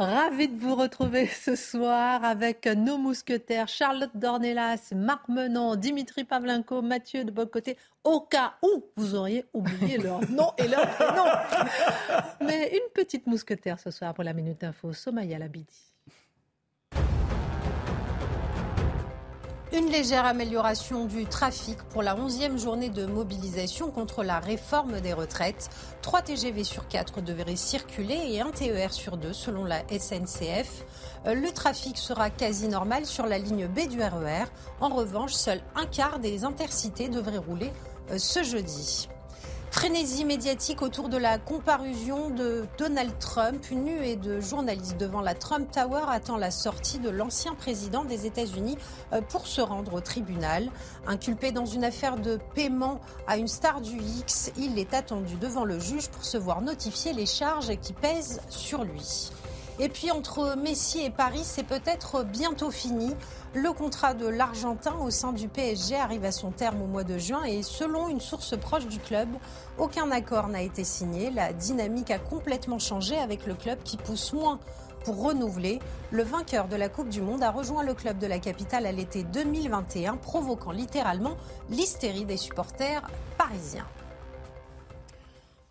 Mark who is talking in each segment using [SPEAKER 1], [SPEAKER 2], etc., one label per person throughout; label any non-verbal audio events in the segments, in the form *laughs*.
[SPEAKER 1] Ravi de vous retrouver *laughs* ce soir avec nos mousquetaires Charlotte Dornelas, Marc Menon, Dimitri Pavlenko, Mathieu de Bocoté, au cas où vous auriez oublié *laughs* leur nom et leur prénom. Mais une petite mousquetaire ce soir pour la Minute Info, Somaya Labidi.
[SPEAKER 2] Une légère amélioration du trafic pour la 11e journée de mobilisation contre la réforme des retraites. 3 TGV sur 4 devraient circuler et un TER sur 2 selon la SNCF. Euh, le trafic sera quasi normal sur la ligne B du RER. E en revanche, seul un quart des intercités devraient rouler euh, ce jeudi. Frénésie médiatique autour de la comparution de Donald Trump. Une nuée de journalistes devant la Trump Tower attend la sortie de l'ancien président des États-Unis euh, pour se rendre au tribunal. Inculpé dans une affaire de paiement à une star du X, il est attendu devant le juge pour se voir notifier les charges qui pèsent sur lui. Et puis entre Messi et Paris, c'est peut-être bientôt fini. Le contrat de l'Argentin au sein du PSG arrive à son terme au mois de juin et selon une source proche du club, aucun accord n'a été signé. La dynamique a complètement changé avec le club qui pousse moins pour renouveler. Le vainqueur de la Coupe du Monde a rejoint le club de la capitale à l'été 2021, provoquant littéralement l'hystérie des supporters parisiens.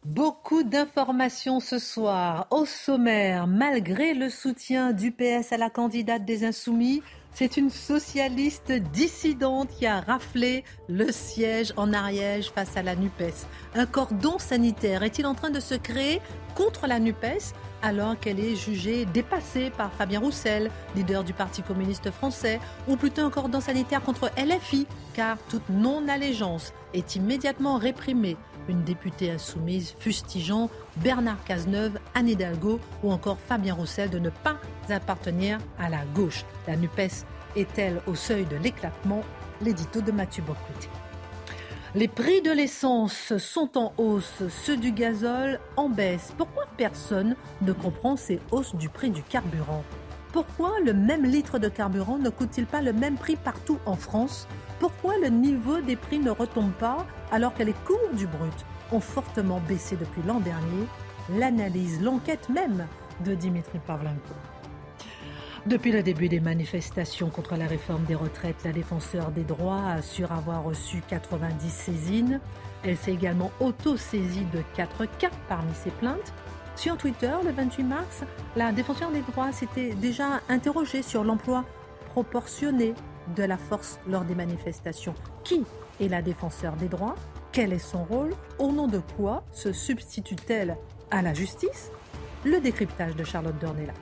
[SPEAKER 1] Beaucoup d'informations ce soir. Au sommaire, malgré le soutien du PS à la candidate des Insoumis, c'est une socialiste dissidente qui a raflé le siège en Ariège face à la NUPES. Un cordon sanitaire est-il en train de se créer contre la NUPES alors qu'elle est jugée dépassée par Fabien Roussel, leader du Parti communiste français, ou plutôt un cordon sanitaire contre LFI, car toute non-allégeance est immédiatement réprimée une députée insoumise fustigeant Bernard Cazeneuve, Anne Hidalgo ou encore Fabien Roussel de ne pas appartenir à la gauche. La NUPES est-elle au seuil de l'éclatement? L'édito de Mathieu Bocoté. Les prix de l'essence sont en hausse, ceux du gazole en baisse. Pourquoi personne ne comprend ces hausses du prix du carburant? Pourquoi le même litre de carburant ne coûte-t-il pas le même prix partout en France? Pourquoi le niveau des prix ne retombe pas alors que les cours du brut ont fortement baissé depuis l'an dernier L'analyse, l'enquête même de Dimitri Pavlenko. Depuis le début des manifestations contre la réforme des retraites, la défenseur des droits assure avoir reçu 90 saisines. Elle s'est également auto-saisie de 4 cas parmi ses plaintes. Sur Twitter, le 28 mars, la défenseur des droits s'était déjà interrogée sur l'emploi proportionné de la force lors des manifestations. Qui est la défenseur des droits? Quel est son rôle? Au nom de quoi se substitue-t-elle à la justice? Le décryptage de Charlotte Dornelas.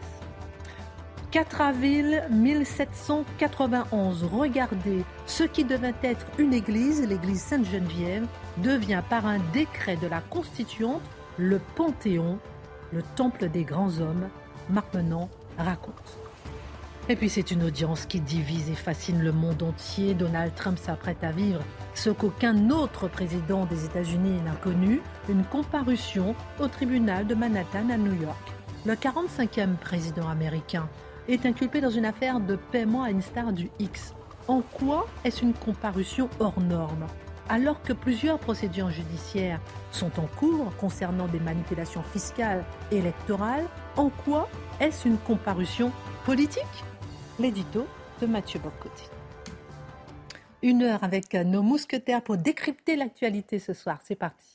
[SPEAKER 1] 4 avril 1791, regardez, ce qui devait être une église, l'église Sainte-Geneviève, devient par un décret de la Constituante le Panthéon, le temple des grands hommes. Marc raconte. Et puis c'est une audience qui divise et fascine le monde entier. Donald Trump s'apprête à vivre ce qu'aucun autre président des États-Unis n'a connu, une comparution au tribunal de Manhattan à New York. Le 45e président américain est inculpé dans une affaire de paiement à une star du X. En quoi est-ce une comparution hors norme? Alors que plusieurs procédures judiciaires sont en cours concernant des manipulations fiscales et électorales, en quoi est-ce une comparution politique? L'édito de Mathieu Bocoté. Une heure avec nos mousquetaires pour décrypter l'actualité ce soir. C'est parti.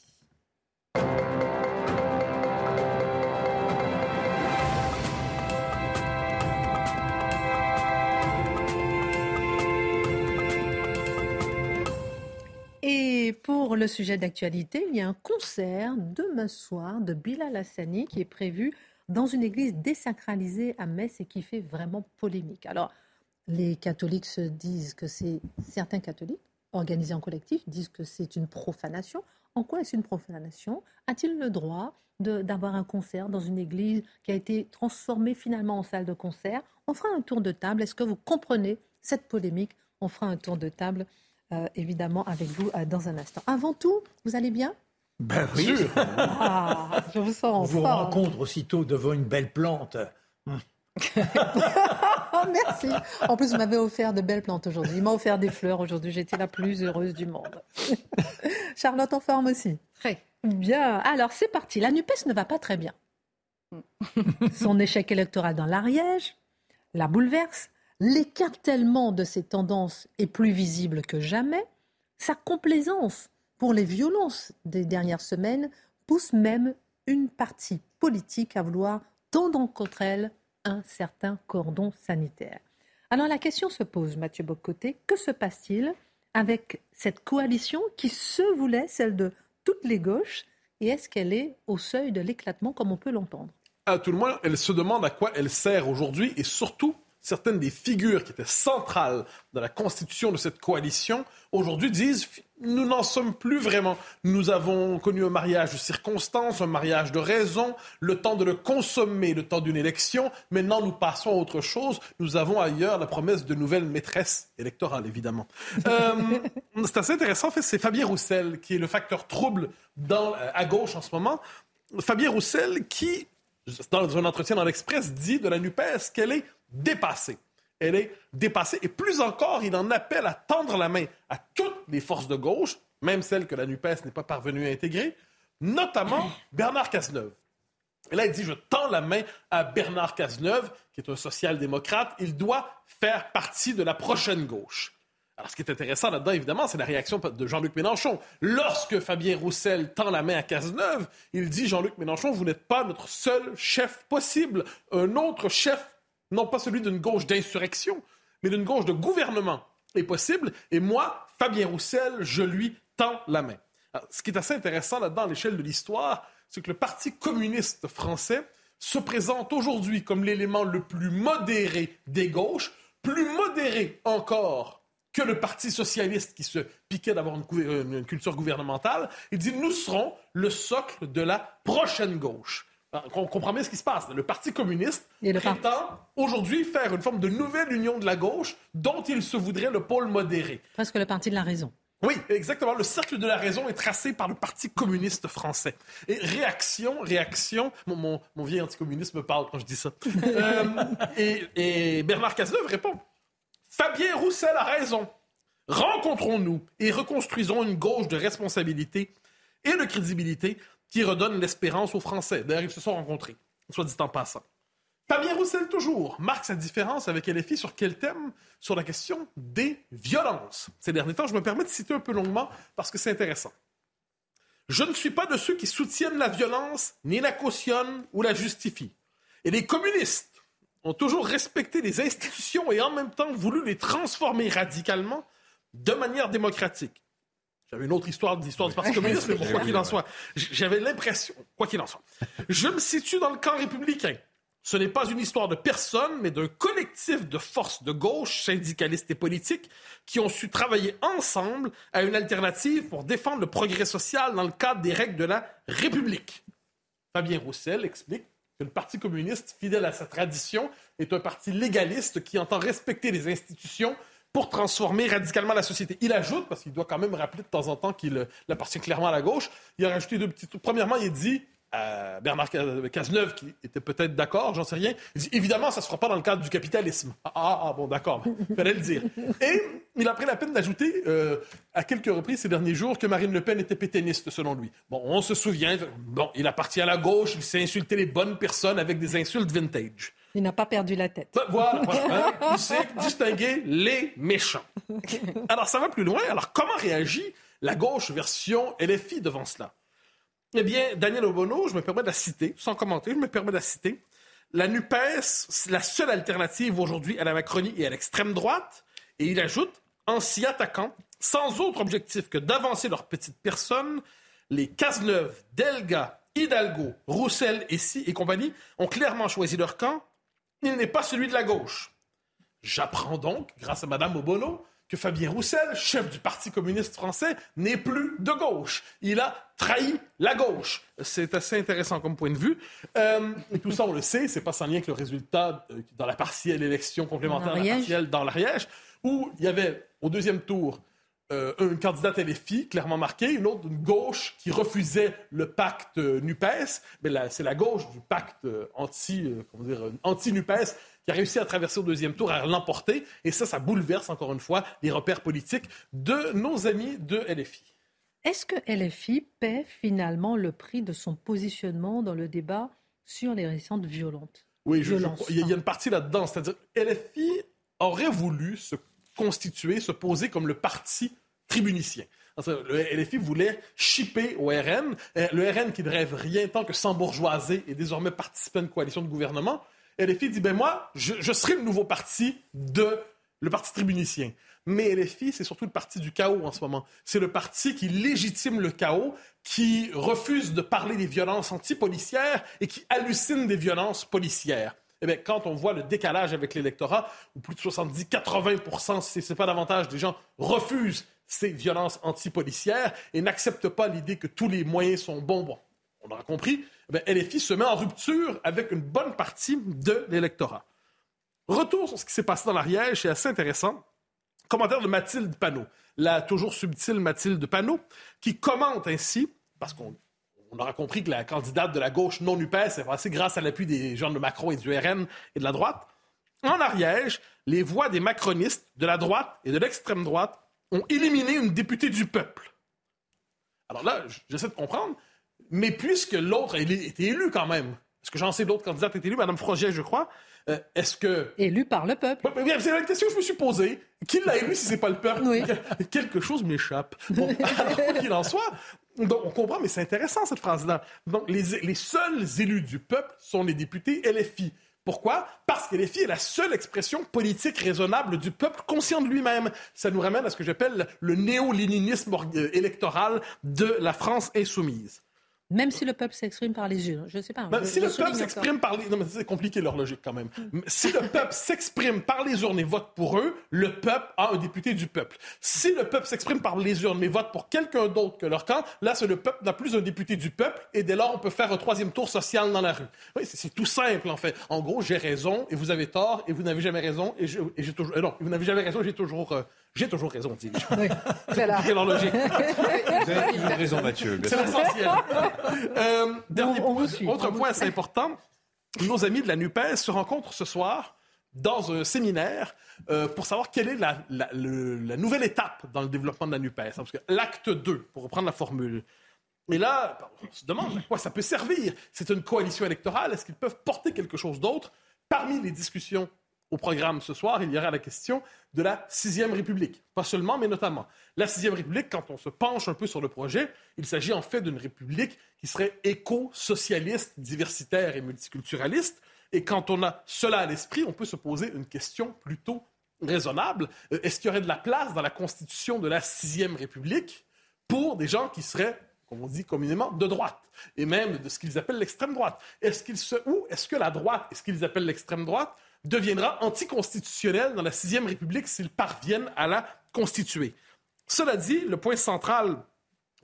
[SPEAKER 1] Et pour le sujet d'actualité, il y a un concert demain soir de Bilal Hassani qui est prévu dans une église désacralisée à Metz et qui fait vraiment polémique. Alors, les catholiques se disent que c'est certains catholiques organisés en collectif disent que c'est une profanation. En quoi est-ce une profanation? A-t-il le droit d'avoir un concert dans une église qui a été transformée finalement en salle de concert? On fera un tour de table. Est-ce que vous comprenez cette polémique? On fera un tour de table, euh, évidemment, avec vous euh, dans un instant. Avant tout, vous allez bien?
[SPEAKER 3] Ben oui.
[SPEAKER 1] Ah, je vous sens
[SPEAKER 3] On vous rencontre aussitôt devant une belle plante. *laughs*
[SPEAKER 1] Merci. En plus, vous m'avez offert de belles plantes aujourd'hui. Il m'a offert des fleurs aujourd'hui. J'étais la plus heureuse du monde. *laughs* Charlotte en forme aussi.
[SPEAKER 2] Très.
[SPEAKER 1] Bien. Alors, c'est parti. La NUPES ne va pas très bien. Son *laughs* échec électoral dans l'Ariège la bouleverse. L'écartèlement de ses tendances est plus visible que jamais. Sa complaisance pour les violences des dernières semaines pousse même une partie politique à vouloir tendre contre elle un certain cordon sanitaire. Alors la question se pose, Mathieu Bocoté, que se passe-t-il avec cette coalition qui se voulait celle de toutes les gauches et est-ce qu'elle est au seuil de l'éclatement comme on peut l'entendre?
[SPEAKER 4] À tout le moins, elle se demande à quoi elle sert aujourd'hui et surtout certaines des figures qui étaient centrales dans la constitution de cette coalition, aujourd'hui disent nous n'en sommes plus vraiment. Nous avons connu un mariage de circonstances, un mariage de raison, le temps de le consommer, le temps d'une élection. Maintenant, nous passons à autre chose. Nous avons ailleurs la promesse de nouvelles maîtresses électorales, évidemment. *laughs* Euh, c'est assez intéressant. En fait, c'est Fabien Roussel qui est le facteur trouble dans, euh, à gauche en ce moment. Fabien Roussel qui, dans un entretien dans l'Express, dit de la NUPES qu'elle est dépassée. Elle est dépassée. Et plus encore, il en appelle à tendre la main à toutes les forces de gauche, même celles que la NUPES n'est pas parvenue à intégrer, notamment *coughs* Bernard Cazeneuve. Et là, il dit, je tends la main à Bernard Cazeneuve, qui est un social-démocrate. Il doit faire partie de la prochaine gauche. Alors, ce qui est intéressant là-dedans, évidemment, c'est la réaction de Jean-Luc Mélenchon. Lorsque Fabien Roussel tend la main à Cazeneuve, il dit, Jean-Luc Mélenchon, vous n'êtes pas notre seul chef possible. Un autre chef non pas celui d'une gauche d'insurrection, mais d'une gauche de gouvernement est possible. Et moi, Fabien Roussel, je lui tends la main. ce qui est assez intéressant là-dedans à l'échelle de l'histoire, c'est que le Parti communiste français se présente aujourd'hui comme l'élément le plus modéré des gauches, plus modéré encore que le Parti socialiste qui se piquait d'avoir une, une, culture gouvernementale. Il dit nous serons le socle de la prochaine gauche. Ah, on comprend bien ce qui se passe. Le Parti communiste Et prétend aujourd'hui faire une forme de nouvelle union de la gauche dont il se voudrait le pôle modéré.
[SPEAKER 1] Presque le parti de la raison.
[SPEAKER 4] Oui, exactement. Le cercle de la raison est tracé par le Parti communiste français. Et réaction, réaction, mon, mon, vieil anticommuniste me parle quand je dis ça. *laughs* Euh, et, et, Bernard Cazeneuve répond, Fabien Roussel a raison. Rencontrons-nous et reconstruisons une gauche de responsabilité et de crédibilité qui redonne l'espérance aux Français. D'ailleurs, ils se sont rencontrés, soit dit en passant. Fabien Roussel, toujours, marque sa différence avec LFI sur quel thème? Sur la question des violences. Ces derniers temps, je me permets de citer un peu longuement parce que c'est intéressant. Je ne suis pas de ceux qui soutiennent la violence, ni la cautionnent ou la justifient. Et les communistes ont toujours respecté les institutions et en même temps voulu les transformer radicalement de manière démocratique. J'avais une autre histoire, l'histoire du Parti communiste, mais *laughs* quoi qu'il en soit, j'avais l'impression, quoi qu'il en soit, je me situe dans le camp républicain. Ce n'est pas une histoire de personne, mais d'un collectif de forces de gauche, syndicalistes et politiques, qui ont su travailler ensemble à une alternative pour défendre le progrès social dans le cadre des règles de la République. Fabien Roussel explique que le Parti communiste, fidèle à sa tradition, est un parti légaliste qui entend respecter les institutions pour transformer radicalement la société. Il ajoute, parce qu'il doit quand même rappeler de temps en temps qu'il appartient clairement à la gauche, il a rajouté deux petits trucs. Premièrement, il dit à Bernard Cazeneuve, qui était peut-être d'accord, j'en sais rien, il dit évidemment, ça ne se fera pas dans le cadre du capitalisme. Ah, ah, ah bon, d'accord, il fallait le dire. *laughs* Et il a pris la peine d'ajouter euh, à quelques reprises ces derniers jours que Marine Le Pen était pétainiste, selon lui. Bon, on se souvient, bon, il appartient à la gauche, il s'est insulté les bonnes personnes avec des insultes vintage.
[SPEAKER 1] Il n'a pas perdu la tête.
[SPEAKER 4] Bah, voilà, hein. *laughs* il sait distinguer les méchants. *laughs* Alors, ça va plus loin. Alors, comment réagit la gauche version LFI devant cela? Eh bien, Daniel Obono, je me permets de la citer, sans commenter, je me permets de la citer. La NUPES, c'est la seule alternative aujourd'hui à la Macronie et à l'extrême droite. Et il ajoute, en s'y attaquant, sans autre objectif que d'avancer leur petite personne, les Cazeneuve, Delga, Hidalgo, Roussel et Si et compagnie ont clairement choisi leur camp il n'est pas celui de la gauche. J'apprends donc, grâce à Mme Obono, que Fabien Roussel, chef du Parti communiste français, n'est plus de gauche. Il a trahi la gauche. C'est assez intéressant comme point de vue. Euh, et tout ça, on le sait, c'est pas sans lien avec le résultat euh, dans la partielle élection complémentaire, la partielle dans l'Ariège, où il y avait au deuxième tour euh, une candidate LFI clairement marquée, une autre d'une gauche qui refusait le pacte NUPES. Mais c'est la gauche du pacte anti, comment dire, anti-NUPES qui a réussi à traverser au deuxième tour, à l'emporter. Et ça, ça bouleverse encore une fois les repères politiques de nos amis de LFI.
[SPEAKER 1] Est-ce que LFI paie finalement le prix de son positionnement dans le débat sur les récentes violentes?
[SPEAKER 4] Oui, je, il y a une partie là-dedans. C'est-à-dire, LFI aurait voulu se constituer, se poser comme le parti tribunicien. Le LFI voulait chipper au RN. Euh, le RN qui ne rêve rien tant que sans bourgeoisie et désormais participer à une coalition de gouvernement. LFI dit, ben moi, je, serai le nouveau parti de le parti tribunicien. Mais LFI, c'est surtout le parti du chaos en ce moment. C'est le parti qui légitime le chaos, qui refuse de parler des violences antipolicières et qui hallucine des violences policières. Eh bien, quand on voit le décalage avec l'électorat, où plus de 70-80 si ce n'est pas davantage, des gens refusent ces violences antipolicières et n'acceptent pas l'idée que tous les moyens sont bons, bon, on aura compris, eh LFI se met en rupture avec une bonne partie de l'électorat. Retour sur ce qui s'est passé dans l'Ariège, c'est assez intéressant. Commentaire de Mathilde Panot, la toujours subtile Mathilde Panot, qui commente ainsi, parce qu'on aura compris que la candidate de la gauche non UPS est passée grâce à l'appui des gens de Macron et du RN et de la droite. En Ariège, les voix des macronistes, de la droite et de l'extrême droite ont éliminé une députée du peuple. Alors là, j'essaie de comprendre. Mais puisque l'autre a été élu quand même, est-ce que j'en sais d'autres candidats ont été élus, Mme Froget, je crois, euh, est-ce que...
[SPEAKER 1] Élu par le peuple.
[SPEAKER 4] c'est la question que je me suis posée. Qui l'a élu si c'est pas le peuple? Oui. *laughs* Quelque chose m'échappe. Bon, alors, quoi qu'il en soit, donc, on comprend, mais c'est intéressant cette phrase-là. Donc, les, les seuls élus du peuple sont les députés LFI. Pourquoi? Parce que LFI est la seule expression politique raisonnable du peuple conscient de lui-même. Ça nous ramène à ce que j'appelle le néo-léninisme euh, électoral de la France insoumise.
[SPEAKER 1] Même si le peuple s'exprime par les urnes, je ne sais pas.
[SPEAKER 4] Ben, si le peuple s'exprime par les... Non, mais c'est compliqué leur logique quand même. Si le peuple s'exprime par les urnes et vote pour eux, le peuple a un député du peuple. Si le peuple s'exprime par les urnes mais vote pour quelqu'un d'autre que leur camp, là, c'est le peuple n'a plus un député du peuple et dès lors, on peut faire un troisième tour social dans la rue. Oui, c'est tout simple en fait. En gros, j'ai raison et vous avez tort et vous n'avez jamais raison et j'ai toujours... Euh, non, vous n'avez jamais raison, j'ai toujours... Euh, j'ai toujours raison, dis *laughs* Oui, c'est leur logique.
[SPEAKER 5] Vous avez toujours raison, Mathieu.
[SPEAKER 4] C'est l'essentiel. Euh, dernier point, autre point assez important. Nos amis de la NUPES se rencontrent ce soir dans un séminaire euh, pour savoir quelle est la, nouvelle étape dans le développement de la NUPES. Hein, parce que l'acte 2, pour reprendre la formule, et là, on se demande à quoi ça peut servir. C'est une coalition électorale. Est-ce qu'ils peuvent porter quelque chose d'autre Parmi les discussions au programme ce soir, il y aura la question de la sixième République. Pas seulement, mais notamment. La sixième République, quand on se penche un peu sur le projet, il s'agit en fait d'une République qui serait éco-socialiste, diversitaire et multiculturaliste. Et quand on a cela à l'esprit, on peut se poser une question plutôt raisonnable. Euh, est-ce qu'il y aurait de la place dans la constitution de la sixième République pour des gens qui seraient comme on dit communément, de droite, et même de ce qu'ils appellent l'extrême droite? Est-ce qu'ils se, ou est-ce que la droite est ce qu'ils appellent l'extrême droite deviendra anticonstitutionnel dans la sixième République s'ils parviennent à la constituer. Cela dit, le point central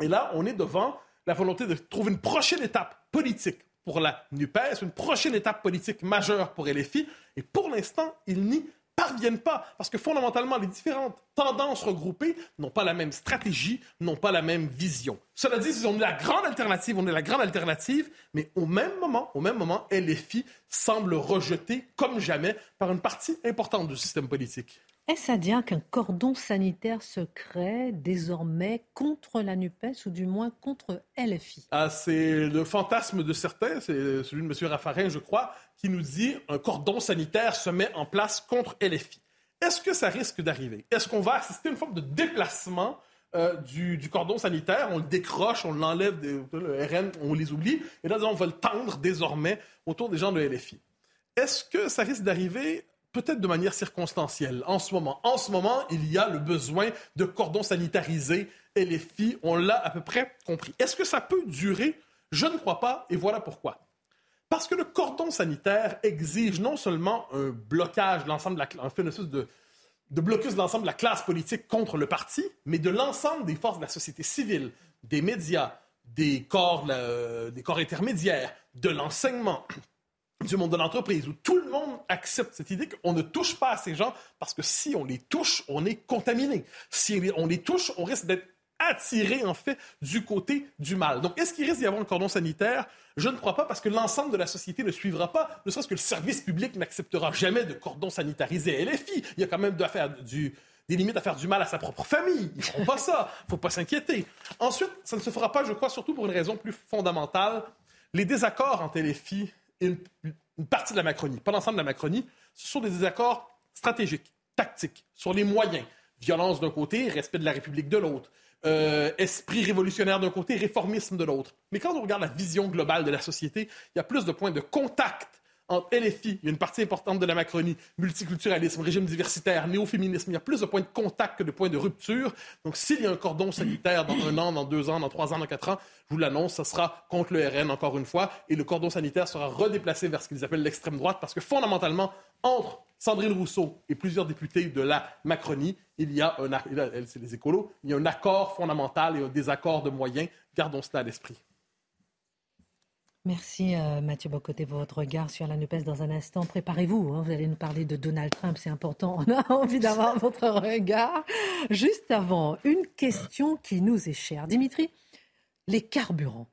[SPEAKER 4] est là, on est devant la volonté de trouver une prochaine étape politique pour la NUPES, une prochaine étape politique majeure pour LFI, et pour l'instant, il n'y parviennent pas, parce que fondamentalement, les différentes tendances regroupées n'ont pas la même stratégie, n'ont pas la même vision. Cela dit, on est la grande alternative, on est la grande alternative, mais au même moment, au même moment, LFI semble rejeté comme jamais par une partie importante du système politique.
[SPEAKER 1] Est-ce à dire qu'un cordon sanitaire se crée désormais contre la NUPES ou du moins contre LFI
[SPEAKER 4] ah, C'est le fantasme de certains, c'est celui de M. Raffarin, je crois, qui nous dit un cordon sanitaire se met en place contre LFI. Est-ce que ça risque d'arriver? Est-ce qu'on va assister à une forme de déplacement euh, du, cordon sanitaire, on le décroche, on l'enlève, le RN, on les oublie, et là, on va le tendre désormais autour des gens de LFI. Est-ce que ça risque d'arriver peut-être de manière circonstancielle en ce moment. En ce moment, il y a le besoin de cordons sanitarisés et les filles, on l'a à peu près compris. Est-ce que ça peut durer? Je ne crois pas, et voilà pourquoi. Parce que le cordon sanitaire exige non seulement un blocage de l'ensemble de la... Un fait, de blocus de l'ensemble de la classe politique contre le parti, mais de l'ensemble des forces de la société civile, des médias, des corps, des corps intermédiaires, de l'enseignement, du monde de l'entreprise, où tout le monde accepte cette idée qu'on ne touche pas à ces gens parce que si on les touche, on est contaminé. Si on les touche, on risque d'être attiré, en fait, du côté du mal. Donc, est-ce qu'il risque d'y avoir un cordon sanitaire? Je ne crois pas parce que l'ensemble de la société ne suivra pas, ne serait-ce que le service public n'acceptera jamais de cordon sanitarisé LFI. Il y a quand même du, des limites à faire du mal à sa propre famille. Ils ne feront pas ça. Faut pas s'inquiéter. Ensuite, ça ne se fera pas, je crois, surtout pour une raison plus fondamentale. Les désaccords entre LFI une, partie de la Macronie, pas l'ensemble de la Macronie, ce sont des désaccords stratégiques, tactiques, sur les moyens. Violence d'un côté, respect de la République de l'autre. Euh, esprit révolutionnaire d'un côté, réformisme de l'autre. Mais quand on regarde la vision globale de la société, il y a plus de points de contact entre LFI, il y a une partie importante de la Macronie, multiculturalisme, régime diversitaire, néo-féminisme, il y a plus de points de contact que de points de rupture. Donc, s'il y a un cordon sanitaire dans un an, dans deux ans, dans trois ans, dans quatre ans, je vous l'annonce, ce sera contre le RN encore une fois, et le cordon sanitaire sera redéplacé vers ce qu'ils appellent l'extrême droite, parce que fondamentalement, entre Sandrine Rousseau et plusieurs députés de la Macronie, il y a un, les écolos, il y a un accord fondamental et un désaccord de moyens. Gardons cela à l'esprit.
[SPEAKER 1] Merci euh, Mathieu Bocoté pour votre regard sur la NUPES dans un instant. Préparez-vous, hein, vous allez nous parler de Donald Trump, c'est important, on a *laughs* envie d'avoir *laughs* votre regard. Juste avant, une question qui nous est chère. Dimitri, les carburants.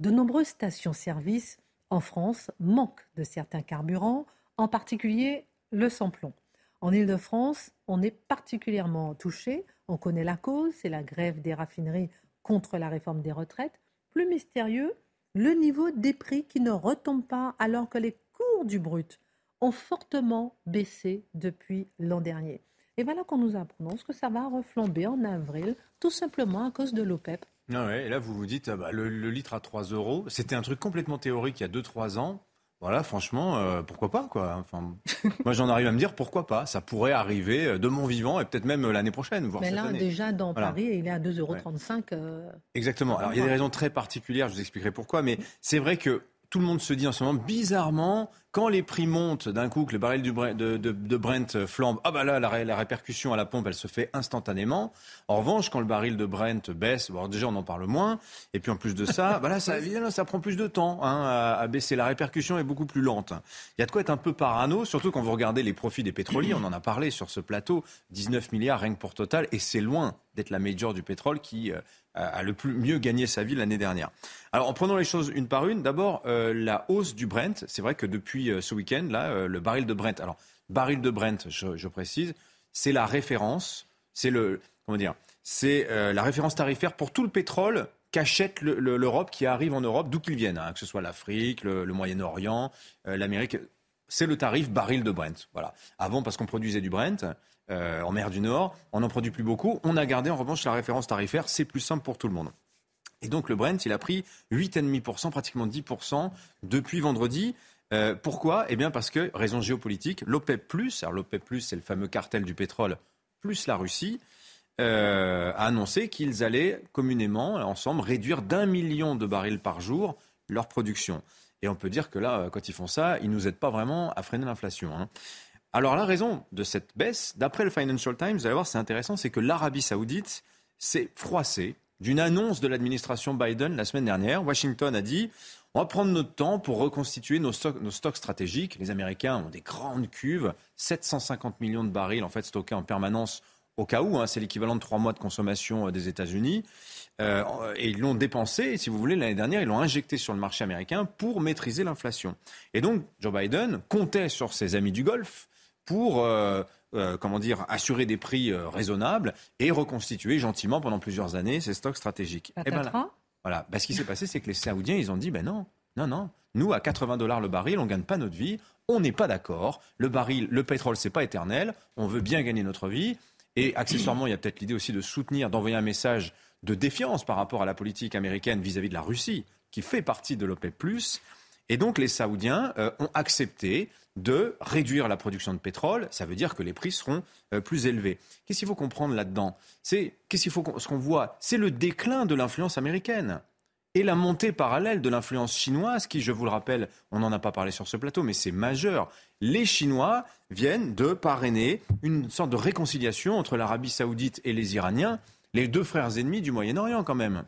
[SPEAKER 1] De nombreuses stations-service en France manquent de certains carburants, en particulier le samplon. En Ile-de-France, on est particulièrement touché. On connaît la cause, c'est la grève des raffineries contre la réforme des retraites. Plus mystérieux, le niveau des prix qui ne retombe pas alors que les cours du brut ont fortement baissé depuis l'an dernier. Et voilà qu'on nous apprend que ça va reflamber en avril, tout simplement à cause de l'OPEP.
[SPEAKER 5] Ah ouais, et là, vous vous dites, ah bah, le, le, litre à 3 euros, c'était un truc complètement théorique il y a 2-3 ans. Voilà, franchement, euh, pourquoi pas quoi. Enfin, *laughs* moi, j'en arrive à me dire pourquoi pas. Ça pourrait arriver euh, de mon vivant et peut-être même euh, l'année prochaine, voire
[SPEAKER 1] Mais
[SPEAKER 5] là,
[SPEAKER 1] déjà dans Paris, il est à 2,35 euros.
[SPEAKER 5] Exactement. Alors, il y a des raisons très particulières. Je vous expliquerai pourquoi. Mais c'est vrai que tout le monde se dit en ce moment, bizarrement, quand les prix montent d'un coup, que le baril de, Brent flambe, ah bah là, la, répercussion à la pompe, elle se fait instantanément. En revanche, quand le baril de Brent baisse, bon, déjà on en parle moins, et puis en plus de ça, *laughs* bah là, ça, ça prend plus de temps hein, à, baisser. La répercussion est beaucoup plus lente. Il y a de quoi être un peu parano, surtout quand vous regardez les profits des pétroliers. On en a parlé sur ce plateau, 19 milliards rien que pour Total, et c'est loin d'être la major du pétrole qui euh, a le plus mieux gagné sa vie l'année dernière. Alors en prenant les choses une par une, d'abord euh, la hausse du Brent. C'est vrai que depuis euh, ce week-end, là, euh, le baril de Brent. Alors baril de Brent, je, précise, c'est la référence, c'est le comment dire, c'est la référence tarifaire pour tout le pétrole qu'achète l'Europe, qui arrive en Europe, d'où qu'il vienne, hein, que ce soit l'Afrique, le, Moyen-Orient, l'Amérique. C'est le tarif baril de Brent. Voilà. Avant, parce qu'on produisait du Brent, euh, en mer du Nord. On n'en produit plus beaucoup. On a gardé en revanche la référence tarifaire. C'est plus simple pour tout le monde. Et donc le Brent, il a pris 8,5%, pratiquement 10% depuis vendredi. Euh, pourquoi? Eh bien parce que, raison géopolitique, l'OPEP+, alors l'OPEP+, c'est le fameux cartel du pétrole, plus la Russie, euh, a annoncé qu'ils allaient communément, ensemble, réduire d'un million de barils par jour leur production. Et on peut dire que là, quand ils font ça, ils ne nous aident pas vraiment à freiner l'inflation. Hein. Alors la raison de cette baisse, d'après le Financial Times, vous allez voir, c'est intéressant, c'est que l'Arabie saoudite s'est froissée d'une annonce de l'administration Biden la semaine dernière. Washington a dit on va prendre notre temps pour reconstituer nos stocks, stratégiques. Les Américains ont des grandes cuves, 750 millions de barils en fait stockés en permanence au cas où. Hein, c'est l'équivalent de trois mois de consommation euh, des États-Unis. Euh, et ils l'ont dépensé, si vous voulez, l'année dernière, ils l'ont injecté sur le marché américain pour maîtriser l'inflation. Et donc, Joe Biden comptait sur ses amis du Golfe pour euh, euh, comment dire, assurer des prix euh, raisonnables et reconstituer gentiment pendant plusieurs années ces stocks stratégiques.
[SPEAKER 1] Eh ben
[SPEAKER 5] voilà. Ben, ce qui s'est passé, c'est que les Saoudiens, ils ont dit, ben non, non, non, nous, à 80 dollars le baril, on ne gagne pas notre vie, on n'est pas d'accord, le baril, le pétrole, c'est pas éternel, on veut bien gagner notre vie. Et accessoirement, il y a peut-être l'idée aussi de soutenir, d'envoyer un message de défiance par rapport à la politique américaine vis-à-vis de la Russie, qui fait partie de l'OPEP+. Et donc les Saoudiens ont accepté de réduire la production de pétrole, ça veut dire que les prix seront euh, plus élevés. Qu'est-ce qu'il faut comprendre là-dedans? C'est qu'est-ce qu'il faut ce qu'on voit, c'est le déclin de l'influence américaine. et la montée parallèle de l'influence chinoise, qui, je vous le rappelle, on n'en a pas parlé sur ce plateau, mais c'est majeur. Les Chinois viennent de parrainer une sorte de réconciliation entre l'Arabie saoudite et les Iraniens, les deux frères ennemis du Moyen-Orient quand même.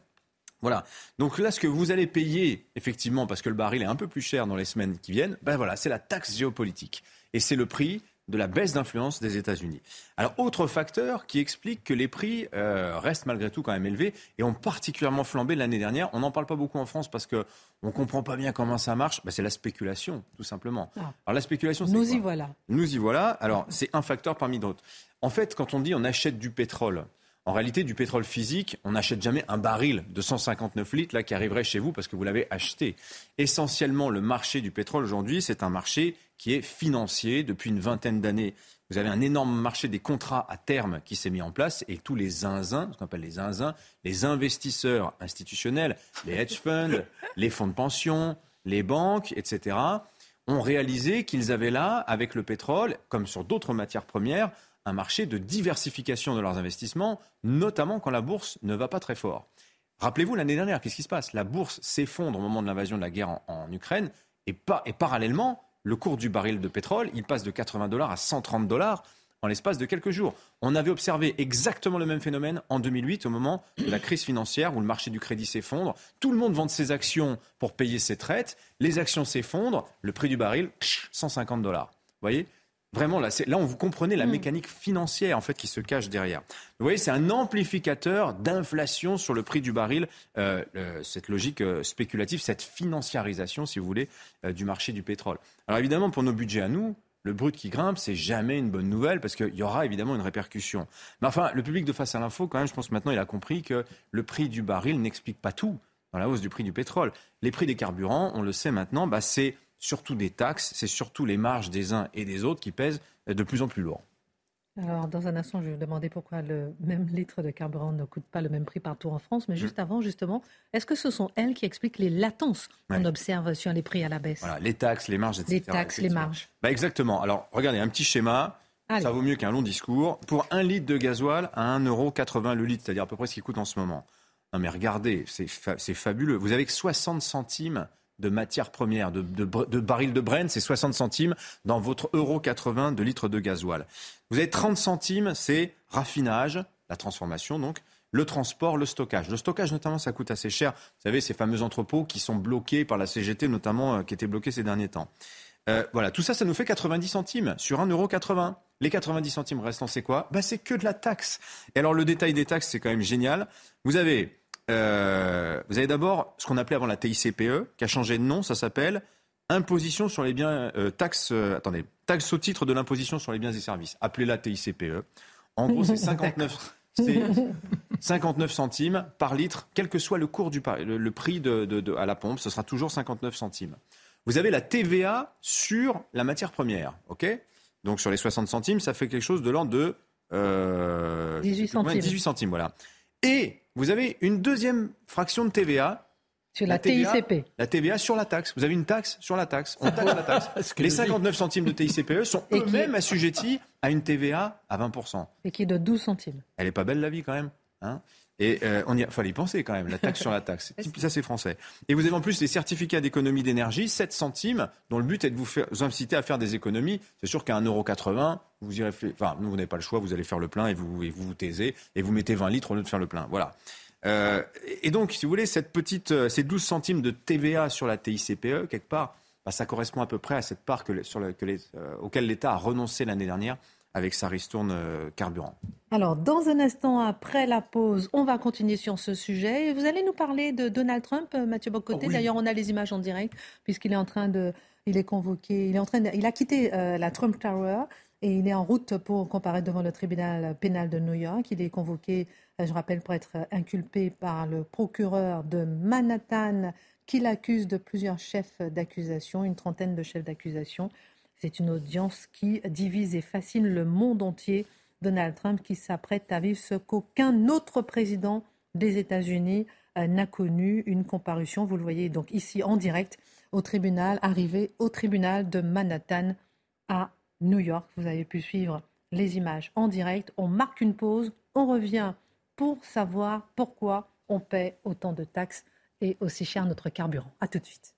[SPEAKER 5] Voilà. Donc là, ce que vous allez payer, effectivement, parce que le baril est un peu plus cher dans les semaines qui viennent, ben voilà, c'est la taxe géopolitique. Et c'est le prix de la baisse d'influence des États-Unis. Alors, autre facteur qui explique que les prix euh, restent malgré tout quand même élevés et ont particulièrement flambé l'année dernière. On n'en parle pas beaucoup en France parce qu'on ne comprend pas bien comment ça marche. Ben, c'est la spéculation, tout simplement.
[SPEAKER 1] Ah.
[SPEAKER 5] Alors, la spéculation, c'est
[SPEAKER 1] Nous
[SPEAKER 5] quoi
[SPEAKER 1] y voilà.
[SPEAKER 5] Nous y voilà. Alors, c'est un facteur parmi d'autres. En fait, quand on dit on achète du pétrole, en réalité, du pétrole physique, on n'achète jamais un baril de 159 litres là qui arriverait chez vous parce que vous l'avez acheté. Essentiellement, le marché du pétrole aujourd'hui, c'est un marché qui est financier depuis une vingtaine d'années. Vous avez un énorme marché des contrats à terme qui s'est mis en place et tous les zinzins, ce qu'on appelle les zinzins, les investisseurs institutionnels, les hedge funds, *laughs* les fonds de pension, les banques, etc., ont réalisé qu'ils avaient là, avec le pétrole, comme sur d'autres matières premières, un marché de diversification de leurs investissements, notamment quand la bourse ne va pas très fort. Rappelez-vous l'année dernière, qu'est-ce qui se passe? La bourse s'effondre au moment de l'invasion de la guerre en, Ukraine et parallèlement, le cours du baril de pétrole, il passe de 80 dollars à 130 dollars en l'espace de quelques jours. On avait observé exactement le même phénomène en 2008 au moment de la crise financière où le marché du crédit s'effondre. Tout le monde vend ses actions pour payer ses traites. Les actions s'effondrent. Le prix du baril, 150 dollars. Vous voyez? Vraiment, là, là, on vous comprenez la mécanique financière en fait qui se cache derrière. Vous voyez, c'est un amplificateur d'inflation sur le prix du baril. euh, euh, cette logique euh, spéculative, cette financiarisation, si vous voulez, euh, du marché du pétrole. Alors évidemment, pour nos budgets à nous, le brut qui grimpe, c'est jamais une bonne nouvelle parce qu'il y aura évidemment une répercussion. Mais enfin, le public de face à l'info, quand même, je pense maintenant, il a compris que le prix du baril n'explique pas tout dans la hausse du prix du pétrole. Les prix des carburants, on le sait maintenant, bah, c'est surtout des taxes, c'est surtout les marges des uns et des autres qui pèsent de plus en plus lourd.
[SPEAKER 1] Alors, dans un instant, je vais vous demander pourquoi le même litre de carburant ne coûte pas le même prix partout en France. Mais
[SPEAKER 5] Mmh.
[SPEAKER 1] juste avant, justement, est-ce que ce sont elles qui expliquent les latences qu'on
[SPEAKER 5] Ouais.
[SPEAKER 1] observe sur les prix à la baisse?
[SPEAKER 5] Voilà, les taxes, les marges, etc.
[SPEAKER 1] Les taxes, les marges.
[SPEAKER 5] Bah exactement. Alors, regardez, un petit schéma.
[SPEAKER 1] Allez.
[SPEAKER 5] Ça vaut mieux qu'un long discours. Pour un litre de gasoil à 1,80€ le litre, c'est-à-dire à peu près ce qui coûte en ce moment. Non mais regardez, c'est fa- c'est fabuleux. Vous avez que 60 centimes de matières premières, de, de, de barils de Brent, c'est 60 centimes dans votre euro 80 de litre de gasoil. Vous avez 30 centimes, c'est raffinage, la transformation donc, le transport, le stockage. Le stockage notamment, ça coûte assez cher. Vous savez, ces fameux entrepôts qui sont bloqués par la CGT notamment, euh, qui étaient bloqués ces derniers temps. Euh, voilà, tout ça, ça nous fait 90 centimes sur 1,80€. Les 90 centimes restants, c'est quoi? Bah, C'est que de la taxe. Et alors, le détail des taxes, c'est quand même génial. Vous avez, euh, vous avez d'abord ce qu'on appelait avant la TICPE, qui a changé de nom, ça s'appelle Imposition sur les biens, euh, taxe, euh, attendez, taxe au titre de l'imposition sur les biens et services. Appelez-la TICPE. En gros, c'est *laughs* 59, c'est 59 centimes par litre, quel que soit le cours du le, le prix de, de- de- à la pompe, ce sera toujours 59 centimes. Vous avez la TVA sur la matière première, ok? Donc sur les 60 centimes, ça fait quelque chose de l'ordre de euh,
[SPEAKER 1] 18
[SPEAKER 5] je sais plus combien,
[SPEAKER 1] centimes.
[SPEAKER 5] 18 centimes, voilà. Et vous avez une deuxième fraction de TVA
[SPEAKER 1] Sur
[SPEAKER 5] La
[SPEAKER 1] la,
[SPEAKER 5] TVA,
[SPEAKER 1] TICP.
[SPEAKER 5] la TVA sur la taxe. Vous avez une taxe sur la taxe. On taxe la taxe. *laughs* Les 59 centimes de TICPE sont eux-mêmes assujettis à une TVA à 20%.
[SPEAKER 1] Et qui est de 12 centimes.
[SPEAKER 5] Elle est pas belle la vie quand même. Hein et euh, on y a, fallait y penser quand même, la taxe sur la taxe. *laughs* Ça c'est français. Et vous avez en plus les certificats d'économie d'énergie, 7 centimes, dont le but est de vous, faire, vous inciter à faire des économies. C'est sûr qu'à 1,80€, vous y réfléchissez. Enfin, nous, vous n'avez pas le choix, vous allez faire le plein et vous, et vous vous taisez et vous mettez 20 litres au lieu de faire le plein. Voilà. Euh, et donc, si vous voulez, cette petite, euh, ces 12 centimes de TVA sur la TICPE, quelque part, bah, ça correspond à peu près à cette part que, sur le- que les, euh, auquel l'État a renoncé l'année dernière avec sa ristourne euh, carburant.
[SPEAKER 1] Alors, dans un instant, après la pause, on va continuer sur ce sujet. Et vous allez nous parler de Donald Trump, euh, Mathieu Bocoté.
[SPEAKER 4] Oh oui.
[SPEAKER 1] D'ailleurs, on a les images en direct, puisqu'il est en train de. Il est convoqué. Il, est en train de- il a quitté euh, la Trump Tower et il est en route pour comparaître devant le tribunal pénal de New York. Il est convoqué, je rappelle, pour être inculpé par le procureur de Manhattan qui l'accuse de plusieurs chefs d'accusation, une trentaine de chefs d'accusation. C'est une audience qui divise et fascine le monde entier. Donald Trump qui s'apprête à vivre ce qu'aucun autre président des États-Unis euh, n'a connu, une comparution, vous le voyez donc ici en direct au tribunal, arrivé au tribunal de Manhattan à New York. Vous avez pu suivre les images en direct. On marque une pause, on revient pour savoir pourquoi on paie autant de taxes et aussi cher notre carburant. À tout de suite.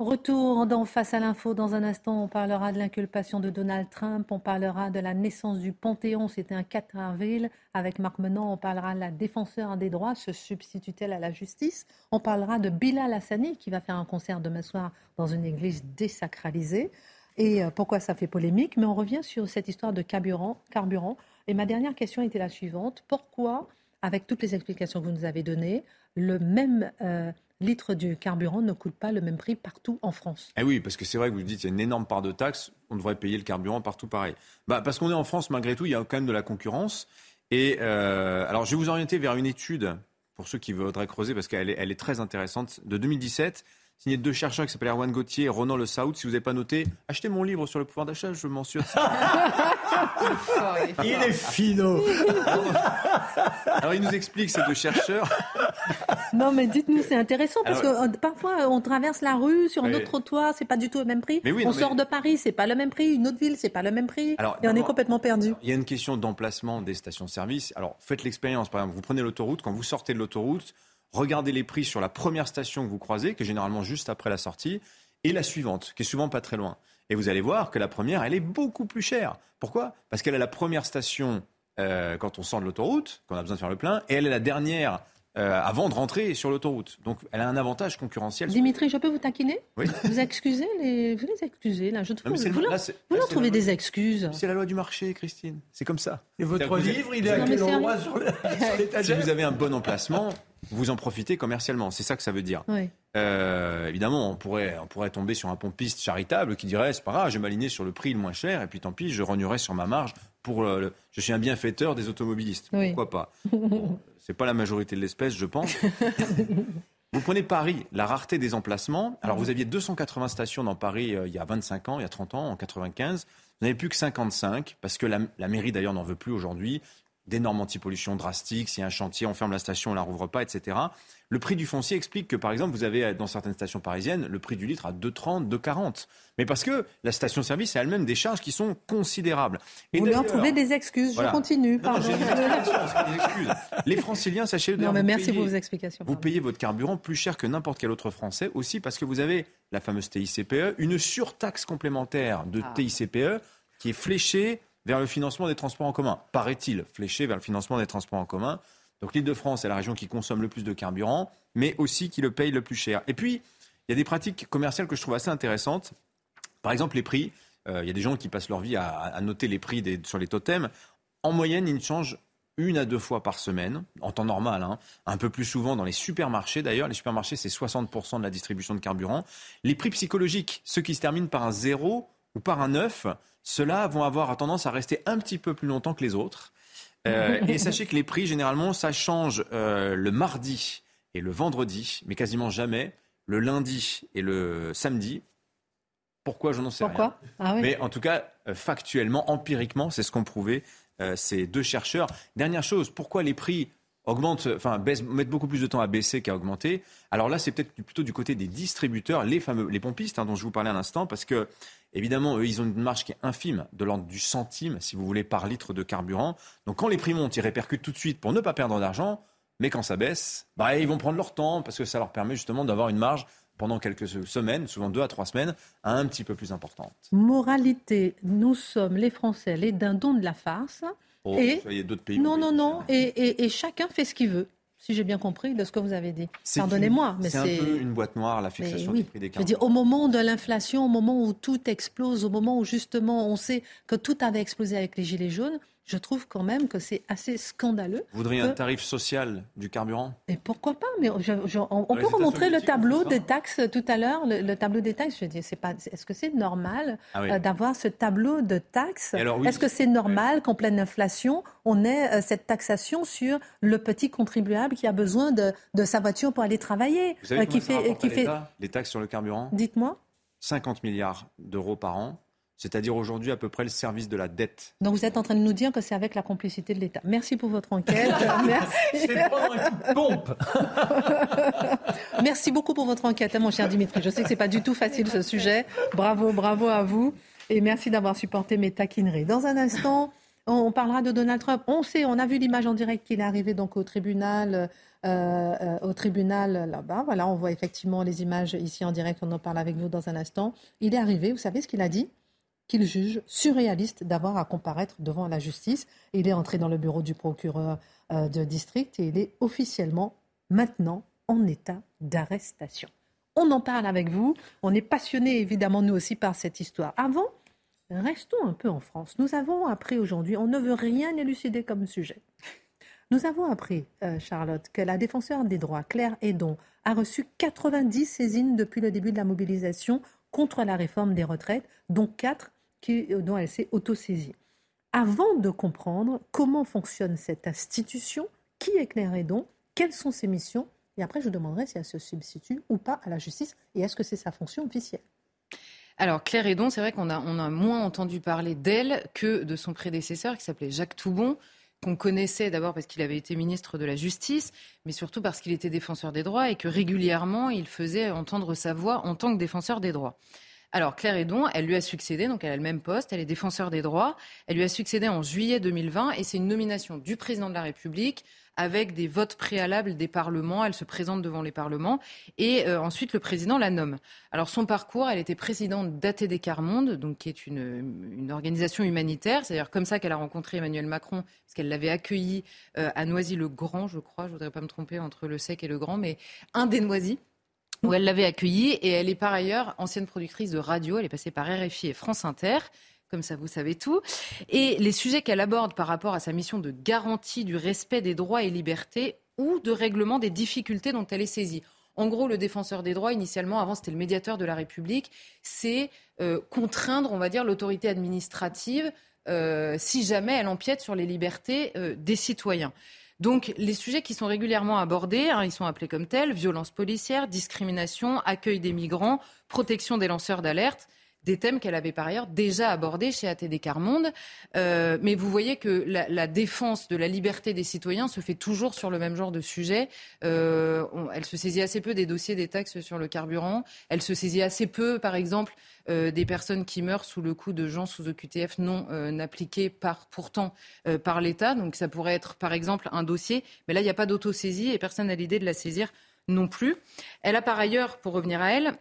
[SPEAKER 1] Retour dans Face à l'info. Dans un instant, on parlera de l'inculpation de Donald Trump. On parlera de la naissance du Panthéon. C'était un 4 avril. Avec Marc Menant, on parlera de la défenseur des droits. Se substitue-t-elle à la justice? On parlera de Bilal Hassani qui va faire un concert demain soir dans une église désacralisée. Et euh, pourquoi ça fait polémique? Mais on revient sur cette histoire de carburant. carburant. Et ma dernière question était la suivante. Pourquoi, avec toutes les explications que vous nous avez données, le même euh, litre du carburant ne coûte pas le même prix partout en France.
[SPEAKER 5] Eh oui, parce que c'est vrai que vous dites qu'il y a une énorme part de taxes, on devrait payer le carburant partout pareil. Bah, parce qu'on est en France, malgré tout, il y a quand même de la concurrence. Et euh, alors, je vais vous orienter vers une étude, pour ceux qui voudraient creuser, parce qu'elle est, elle est très intéressante, de 2017 signé deux chercheurs qui s'appellent Erwan Gauthier et Ronan Le Saoud. Si vous n'avez pas noté, achetez mon livre sur le pouvoir d'achat, je m'en suis *laughs*
[SPEAKER 3] Il est finot. *laughs*
[SPEAKER 5] Alors, il nous explique, ces deux chercheurs.
[SPEAKER 1] Non, mais dites-nous, c'est intéressant parce que euh, parfois, on traverse la rue sur un autre trottoir, c'est pas du tout le même prix. on sort de Paris, c'est pas le même prix. Une autre ville, c'est pas le même prix. et on est complètement perdu.
[SPEAKER 5] Il y a une question d'emplacement des stations-service. Alors, faites l'expérience. Par exemple, vous prenez l'autoroute. Quand vous sortez de l'autoroute, regardez les prix sur la première station que vous croisez, qui est généralement juste après la sortie, et la suivante, qui est souvent pas très loin. Et vous allez voir que la première, elle est beaucoup plus chère. Pourquoi? Parce qu'elle est la première station euh, quand on sort de l'autoroute, quand on a besoin de faire le plein, et elle est la dernière euh, avant de rentrer sur l'autoroute. Donc elle a un avantage concurrentiel.
[SPEAKER 1] Dimitri, je peux vous taquiner oui. Vous excusez les, vous les excusez là. Je trouve, vous, vous, leur, trouvez des excuses.
[SPEAKER 5] C'est la loi du marché, Christine. C'est comme ça.
[SPEAKER 3] Et votre livre, il est à quel endroit sur *laughs*
[SPEAKER 5] Si vous avez un bon emplacement, vous en profitez commercialement. C'est ça que ça veut dire. Euh, évidemment, on pourrait, on pourrait tomber sur un pompiste charitable qui dirait c'est pas grave, je vais m'aligner sur le prix le moins cher et puis tant pis, je rognerai sur ma marge pour le, je suis un bienfaiteur des automobilistes. Pourquoi pas? *laughs* C'est pas la majorité de l'espèce, je pense. *laughs* vous prenez Paris, la rareté des emplacements. Alors vous aviez 280 stations dans Paris euh, il y a 25 ans, il y a 30 ans, en 95. Vous n'avez plus que 55 parce que la, la mairie d'ailleurs n'en veut plus aujourd'hui d'énormes antipollutions drastiques. Si y a un chantier, on ferme la station, on la rouvre pas, etc. Le prix du foncier explique que, par exemple, vous avez dans certaines stations parisiennes le prix du litre à 2,30, 2,40. Mais parce que la station-service a elle-même des charges qui sont considérables.
[SPEAKER 1] Et vous lui en trouvez des excuses. Je continue. Pardon.
[SPEAKER 5] Les franciliens, sachez-le.
[SPEAKER 1] Non, mais merci pour vos explications.
[SPEAKER 5] Vous payez votre carburant plus cher que n'importe quel autre Français aussi parce que vous avez la fameuse TICPE, une surtaxe complémentaire de ah. TICPE qui est fléchée vers le financement des transports en commun. Paraît-il, fléché vers le financement des transports en commun. Donc l'Île-de-France est la région qui consomme le plus de carburant, mais aussi qui le paye le plus cher. Et puis, il y a des pratiques commerciales que je trouve assez intéressantes. Par exemple, les prix. Euh, il y a des gens qui passent leur vie à, noter les prix sur les totems. En moyenne, ils changent une à deux fois par semaine, en temps normal, hein. un peu plus souvent dans les supermarchés d'ailleurs. Les supermarchés, c'est 60% de la distribution de carburant. Les prix psychologiques, ceux qui se terminent par un 0 ou par un 9, ceux-là vont avoir tendance à rester un petit peu plus longtemps que les autres. Euh, *laughs* et sachez que les prix, généralement, ça change euh, le mardi et le vendredi, mais quasiment jamais le lundi et le samedi. Pourquoi Je n'en sais
[SPEAKER 1] Pourquoi
[SPEAKER 5] rien. Ah mais en tout cas, euh, factuellement, empiriquement, c'est ce qu'ont prouvé ces deux chercheurs. Dernière chose, pourquoi les prix augmentent, enfin, mettent beaucoup plus de temps à baisser qu'à augmenter? Alors là, c'est peut-être plutôt du côté des distributeurs, les fameux, les pompistes hein, dont je vous parlais un instant, parce que Évidemment, eux, ils ont une marge qui est infime, de l'ordre du centime, si vous voulez, par litre de carburant. Donc quand les prix montent, ils répercutent tout de suite pour ne pas perdre d'argent. Mais quand ça baisse, bah, ils vont prendre leur temps parce que ça leur permet justement d'avoir une marge pendant quelques semaines, souvent deux à trois semaines, un petit peu plus importante.
[SPEAKER 1] Moralité, nous sommes les Français, les dindons de la farce.
[SPEAKER 5] Oh, et d'autres pays.
[SPEAKER 1] Non, non, non. et, chacun fait ce qu'il veut si j'ai bien compris de ce que vous avez dit. Pardonnez-moi, mais
[SPEAKER 5] c'est un peu une boîte noire la fixation des prix des carburants.
[SPEAKER 1] Je veux dire, au moment de l'inflation, au moment où tout explose, au moment où justement on sait que tout avait explosé avec les gilets jaunes, je trouve quand même que c'est assez scandaleux.
[SPEAKER 5] Vous voudriez un tarif social du carburant?
[SPEAKER 1] Et pourquoi pas Mais on, peut remontrer le tableau des taxes tout à l'heure. Le, tableau des taxes, je veux dire, c'est pas. Est-ce que c'est normal ah euh, d'avoir ce tableau de taxes? Est-ce que c'est normal qu'en pleine inflation, on ait euh, cette taxation sur le petit contribuable qui a besoin de, sa voiture pour aller travailler
[SPEAKER 5] Vous savez euh, qui fait, qui fait les taxes sur le carburant?
[SPEAKER 1] Dites-moi.
[SPEAKER 5] 50 milliards d'euros par an c'est-à-dire aujourd'hui à peu près le service de la dette.
[SPEAKER 1] Donc vous êtes en train de nous dire que c'est avec la complicité de l'État. Merci pour votre enquête. *laughs* Merci.
[SPEAKER 3] C'est pas un coup de pompe. *laughs*
[SPEAKER 1] Merci beaucoup pour votre enquête, hein, mon cher Dimitri. Je sais que c'est pas du tout facile ce sujet. Bravo, bravo à vous. Et merci d'avoir supporté mes taquineries. Dans un instant, On parlera de Donald Trump. On sait, on a vu l'image en direct qu'il est arrivé donc au tribunal, euh, euh, au tribunal là-bas. Voilà, on voit effectivement les images ici en direct. On en parle avec nous dans un instant. Il est arrivé. Vous savez ce qu'il a dit? Qu'il juge surréaliste d'avoir à comparaître devant la justice. Il est entré dans le bureau du procureur euh, de district et il est officiellement maintenant en état d'arrestation. On en parle avec vous. On est passionné évidemment nous aussi par cette histoire. Avant Restons un peu en France. Nous avons appris aujourd'hui, on ne veut rien élucider comme sujet. Nous avons appris, euh, Charlotte, que la défenseur des droits, Claire Edon, a reçu 90 saisines depuis le début de la mobilisation contre la réforme des retraites, dont 4 euh, dont elle s'est autosaisie. Avant de comprendre comment fonctionne cette institution, qui est Claire Edon, quelles sont ses missions, et après je demanderai si elle se substitue ou pas à la justice, et est-ce que c'est sa fonction officielle?
[SPEAKER 6] Alors Claire Edon, c'est vrai qu'on a, on a moins entendu parler d'elle que de son prédécesseur qui s'appelait Jacques Toubon, qu'on connaissait d'abord parce qu'il avait été ministre de la Justice, mais surtout parce qu'il était défenseur des droits et que régulièrement il faisait entendre sa voix en tant que défenseur des droits. Alors Claire Edon, elle lui a succédé, donc elle a le même poste, elle est défenseur des droits. Elle lui a succédé en juillet 2020 et c'est une nomination du président de la République avec des votes préalables des parlements. Elle se présente devant les parlements et euh, ensuite le président la nomme. Alors son parcours, elle était présidente d'ATD Carmonde, donc qui est une, organisation humanitaire. C'est-à-dire comme ça qu'elle a rencontré Emmanuel Macron, parce qu'elle l'avait accueilli euh, à Noisy-le-Grand, je crois. Je voudrais pas me tromper entre le sec et le grand, mais un des Noisy où elle l'avait accueillie et elle est par ailleurs ancienne productrice de radio. Elle est passée par RFI et France Inter comme ça vous savez tout. Et les sujets qu'elle aborde par rapport à sa mission de garantie du respect des droits et libertés ou de règlement des difficultés dont elle est saisie. En gros, le défenseur des droits, initialement, avant c'était le médiateur de la République, c'est euh, contraindre, on va dire, l'autorité administrative euh, si jamais elle empiète sur les libertés euh, des citoyens. Donc les sujets qui sont régulièrement abordés, hein, ils sont appelés comme tels, violence policière, discrimination, accueil des migrants, protection des lanceurs d'alerte des thèmes qu'elle avait par ailleurs déjà abordés chez ATD Carmonde. Euh, mais vous voyez que la, défense de la liberté des citoyens se fait toujours sur le même genre de sujet. Euh, elle se saisit assez peu des dossiers des taxes sur le carburant. Elle se saisit assez peu, par exemple, euh, des personnes qui meurent sous le coup de gens sous OQTF non appliqués par, pourtant par l'État. Donc ça pourrait être, par exemple, un dossier. Mais là, il n'y a pas d'autosaisie et personne n'a l'idée de la saisir non plus. Elle a par ailleurs, pour revenir à elle,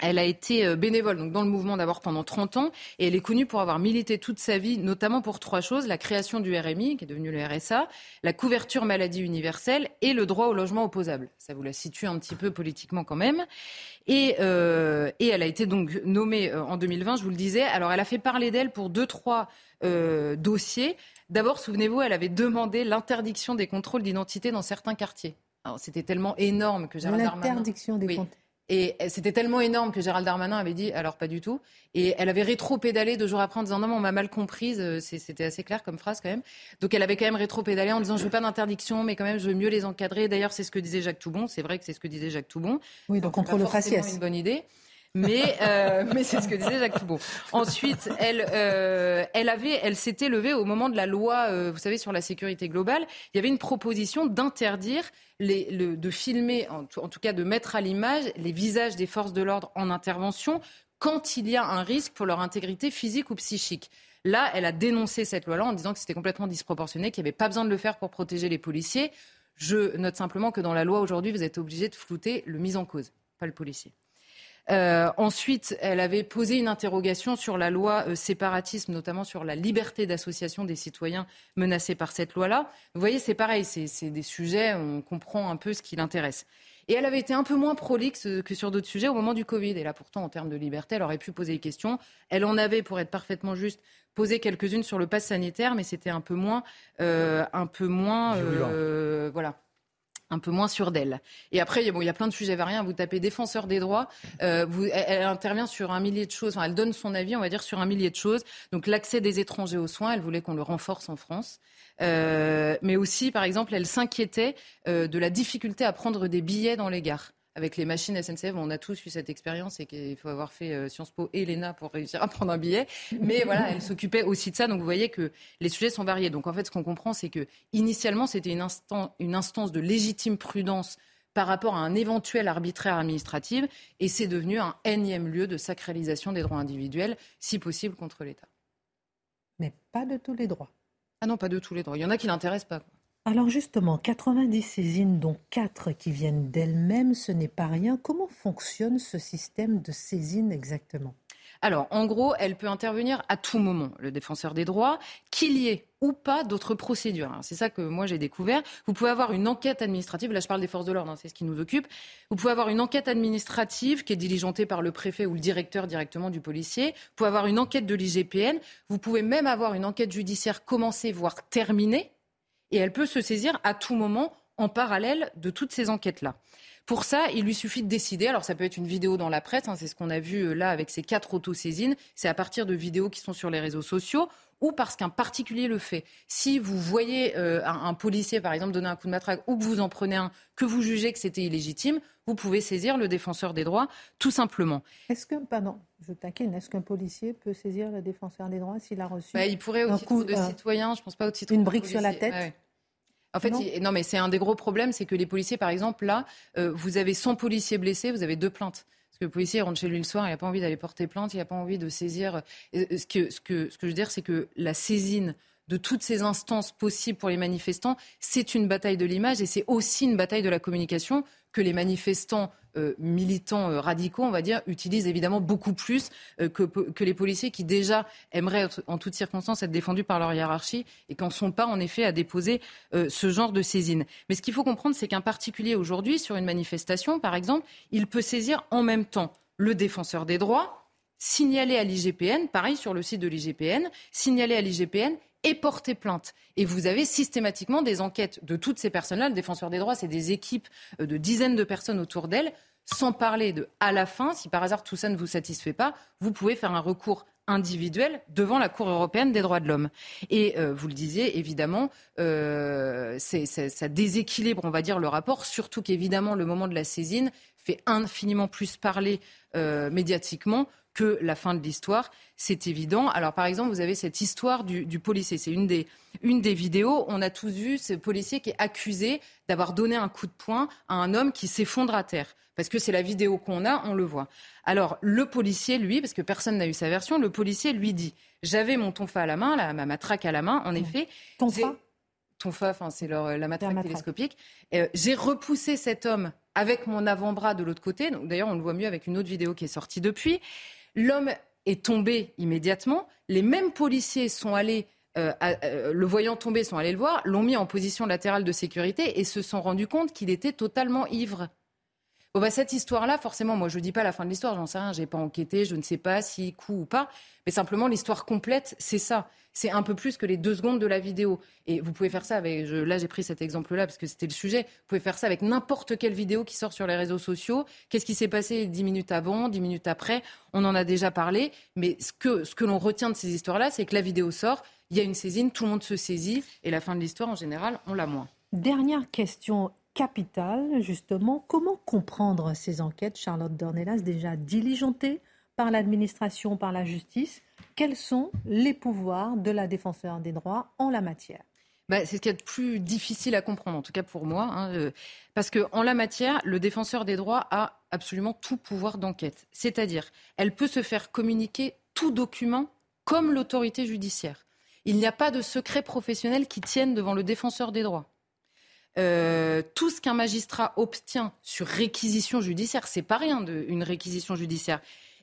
[SPEAKER 6] elle a été euh, bénévole donc dans le mouvement d'abord pendant 30 ans et elle est connue pour avoir milité toute sa vie, notamment pour trois choses la création du RMI, qui est devenu le RSA, la couverture maladie universelle et le droit au logement opposable. Ça vous la situe un petit peu politiquement quand même. Et, euh, et elle a été donc nommée euh, en 2020, je vous le disais. Alors elle a fait parler d'elle pour deux, trois dossiers. D'abord, souvenez-vous, elle avait demandé l'interdiction des contrôles d'identité dans certains quartiers. C'était tellement énorme que Gérald Darmanin...
[SPEAKER 1] L'interdiction des contrôles
[SPEAKER 6] et c'était tellement énorme que Gérald Darmanin avait dit alors pas du tout. Et elle avait rétro-pédalé deux jours après en disant non, mais on m'a mal comprise. Euh, c'était assez clair comme phrase quand même. Donc elle avait quand même rétro-pédalé en disant je veux pas d'interdiction, mais quand même je veux mieux les encadrer. D'ailleurs, c'est ce que disait Jacques Toubon. C'est vrai que c'est ce que disait Jacques Toubon.
[SPEAKER 1] Oui, donc contre le faciès.
[SPEAKER 6] une bonne idée. Mais, euh, mais c'est ce que disait Jacques Toubon. Ensuite, elle, euh, s'était levée au moment de la loi, euh, vous savez, sur la sécurité globale. Il y avait une proposition d'interdire de filmer, en, en tout cas de mettre à l'image les visages des forces de l'ordre en intervention quand il y a un risque pour leur intégrité physique ou psychique. Là, elle a dénoncé cette loi-là en disant que c'était complètement disproportionné, qu'il n'y avait pas besoin de le faire pour protéger les policiers. Je note simplement que dans la loi aujourd'hui, vous êtes obligé de flouter le mis en cause, pas le policier. Euh, ensuite, elle avait posé une interrogation sur la loi euh, séparatisme, notamment sur la liberté d'association des citoyens menacés par cette loi-là. Vous voyez, c'est pareil, c'est des sujets, on comprend un peu ce qui l'intéresse. Et elle avait été un peu moins prolixe que sur d'autres sujets au moment du Covid. Et là, pourtant, en termes de liberté, elle aurait pu poser des questions. Elle en avait, pour être parfaitement juste, posé quelques-unes sur le pass sanitaire, mais c'était un peu moins, euh, un peu moins, euh, voilà un peu moins sûr d'elle. Et après, bon, il y a plein de sujets variés. Vous tapez défenseur des droits, euh, elle, intervient sur un millier de choses. Elle donne son avis, on va dire, sur un millier de choses. Donc l'accès des étrangers aux soins, elle voulait qu'on le renforce en France. Euh, mais aussi, par exemple, elle s'inquiétait euh, de la difficulté à prendre des billets dans les gares avec les machines SNCF, on a tous eu cette expérience et qu'il faut avoir fait euh, Sciences Po et l'ENA pour réussir à *laughs* prendre un billet. Mais voilà, elle s'occupait aussi de ça. Donc vous voyez que les sujets sont variés. Donc en fait, ce qu'on comprend, c'est que initialement, c'était une, une instance de légitime prudence par rapport à un éventuel arbitraire administratif, et c'est devenu un énième lieu de sacralisation des droits individuels, si possible contre l'État.
[SPEAKER 1] Mais pas de tous les droits.
[SPEAKER 6] Ah non, pas de tous les droits. Il y en a qui l'intéressent pas.
[SPEAKER 1] Alors justement, 90 saisines, dont 4 qui viennent d'elles-mêmes, ce n'est pas rien. Comment fonctionne ce système de saisine exactement?
[SPEAKER 6] Alors, en gros, elle peut intervenir à tout moment, le défenseur des droits, qu'il y ait ou pas d'autres procédures. C'est ça que moi j'ai découvert. Vous pouvez avoir une enquête administrative, là je parle des forces de l'ordre, hein, c'est ce qui nous occupe. Vous pouvez avoir une enquête administrative qui est diligentée par le préfet ou le directeur directement du policier. Vous pouvez avoir une enquête de l'IGPN. Vous pouvez même avoir une enquête judiciaire commencée, voire terminée. Et elle peut se saisir à tout moment en parallèle de toutes ces enquêtes-là. Pour ça, il lui suffit de décider. Alors, ça peut être une vidéo dans la presse, hein, c'est ce qu'on a vu euh, là avec ces quatre autosaisines. C'est à partir de vidéos qui sont sur les réseaux sociaux ou parce qu'un particulier le fait. Si vous voyez euh, un, policier, par exemple, donner un coup de matraque ou que vous en prenez un, que vous jugez que c'était illégitime, vous pouvez saisir le défenseur des droits, tout simplement.
[SPEAKER 1] Est-ce que, pardon, je taquine, est-ce qu'un policier peut saisir le défenseur des droits s'il a reçu
[SPEAKER 6] bah, Il pourrait au titre de euh, citoyen, je pense pas au titre
[SPEAKER 1] Une brique sur la tête
[SPEAKER 6] en fait, non, mais c'est un des gros problèmes, c'est que les policiers, par exemple, là, euh, vous avez 100 policiers blessés, vous avez deux plaintes. Parce que le policier rentre chez lui le soir, il n'a pas envie d'aller porter plainte, il n'a pas envie de saisir. Euh, ce que, je veux dire, c'est que la saisine de toutes ces instances possibles pour les manifestants, c'est une bataille de l'image et c'est aussi une bataille de la communication que les manifestants euh, militants euh, radicaux, on va dire, utilisent évidemment beaucoup plus euh, que, les policiers qui déjà aimeraient en toutes circonstances être défendus par leur hiérarchie et qu'en sont pas en effet à déposer ce genre de saisine. Mais ce qu'il faut comprendre, c'est qu'un particulier aujourd'hui, sur une manifestation par exemple, il peut saisir en même temps le défenseur des droits, signaler à l'IGPN, pareil sur le site de l'IGPN, signaler à l'IGPN et porter plainte. Et vous avez systématiquement des enquêtes de toutes ces personnes-là. Le défenseur des droits, c'est des équipes euh, de dizaines de personnes autour d'elle. Sans parler de à la fin, si par hasard tout ça ne vous satisfait pas, vous pouvez faire un recours individuel devant la Cour européenne des droits de l'homme. Et euh, vous le disiez, évidemment, euh, ça déséquilibre, on va dire, le rapport, surtout qu'évidemment, le moment de la saisine fait infiniment plus parler médiatiquement que la fin de l'histoire, c'est évident. Alors par exemple, vous avez cette histoire du, policier, c'est une des, une des vidéos, on a tous vu ce policier qui est accusé d'avoir donné un coup de poing à un homme qui s'effondre à terre. Parce que c'est la vidéo qu'on a, on le voit. Alors le policier, lui, parce que personne n'a eu sa version, le policier lui dit, j'avais mon tonfa à la main, la, ma matraque à la main, en effet.
[SPEAKER 1] Tonfa
[SPEAKER 6] Tonfa, enfin c'est la matraque télescopique. Euh, j'ai repoussé cet homme avec mon avant-bras de l'autre côté. D'ailleurs, on le voit mieux avec une autre vidéo qui est sortie depuis. L'homme est tombé immédiatement. Les mêmes policiers sont allés, euh, euh, le voyant tomber, sont allés le voir, l'ont mis en position latérale de sécurité et se sont rendus compte qu'il était totalement ivre. Bon, bah, cette histoire-là, forcément, moi je ne dis pas la fin de l'histoire, j'en sais rien, j'ai pas enquêté, je ne sais pas si coup ou pas, mais simplement l'histoire complète, c'est ça. C'est un peu plus que les deux secondes de la vidéo. Et vous pouvez faire ça avec, là j'ai pris cet exemple-là parce que c'était le sujet, vous pouvez faire ça avec n'importe quelle vidéo qui sort sur les réseaux sociaux. Qu'est-ce qui s'est passé dix minutes avant, dix minutes après? On en a déjà parlé, mais ce que, ce que l'on retient de ces histoires-là, c'est que la vidéo sort, il y a une saisine, tout le monde se saisit, et la fin de l'histoire, en général, on l'a moins.
[SPEAKER 1] Dernière question capitale, justement. Comment comprendre ces enquêtes, Charlotte Dornelas, déjà diligentées par l'administration, par la justice? Quels sont les pouvoirs de la défenseur des droits en la matière?
[SPEAKER 6] Bah, c'est ce qui est le plus difficile à comprendre, en tout cas pour moi, hein, euh, parce que en la matière, le défenseur des droits a absolument tout pouvoir d'enquête. C'est-à-dire, elle peut se faire communiquer tout document comme l'autorité judiciaire. Il n'y a pas de secret professionnel qui tienne devant le défenseur des droits. Euh, tout ce qu'un magistrat obtient sur réquisition judiciaire, c'est pas rien de, une réquisition judiciaire,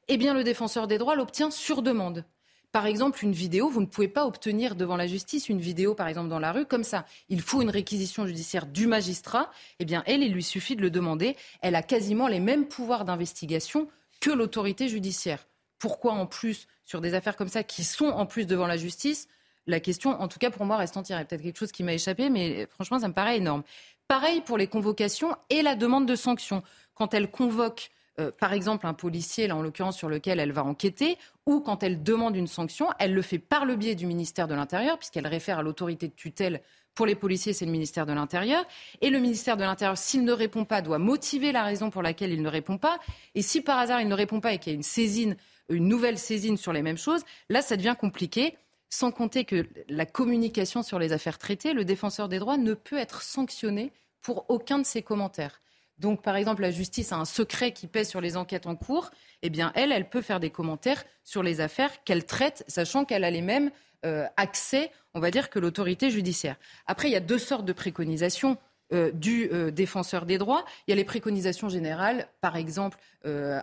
[SPEAKER 6] eh bien le défenseur des droits l'obtient sur demande. Par exemple, une vidéo, vous ne pouvez pas obtenir devant la justice une vidéo, par exemple, dans la rue, comme ça. Il faut une réquisition judiciaire du magistrat. Eh bien, elle, il lui suffit de le demander. Elle a quasiment les mêmes pouvoirs d'investigation que l'autorité judiciaire. Pourquoi, en plus, sur des affaires comme ça, qui sont en plus devant la justice, la question, en tout cas pour moi, reste entière. Il y peut-être quelque chose qui m'a échappé, mais franchement, ça me paraît énorme. Pareil pour les convocations et la demande de sanctions. Quand elle convoque, euh, par exemple, un policier, là en l'occurrence sur lequel elle va enquêter, ou quand elle demande une sanction, elle le fait par le biais du ministère de l'Intérieur, puisqu'elle réfère à l'autorité de tutelle. Pour les policiers, c'est le ministère de l'Intérieur. Et le ministère de l'Intérieur, s'il ne répond pas, doit motiver la raison pour laquelle il ne répond pas. Et si par hasard il ne répond pas et qu'il y a une saisine, une nouvelle saisine sur les mêmes choses, là, ça devient compliqué. Sans compter que la communication sur les affaires traitées, le défenseur des droits ne peut être sanctionné pour aucun de ses commentaires. donc par exemple la justice a un secret qui pèse sur les enquêtes en cours, eh bien elle, elle peut faire des commentaires sur les affaires qu'elle traite, sachant qu'elle a les mêmes euh, accès, on va dire, que l'autorité judiciaire. Après, il y a deux sortes de préconisations. Euh, du euh, défenseur des droits. Il y a les préconisations générales, par exemple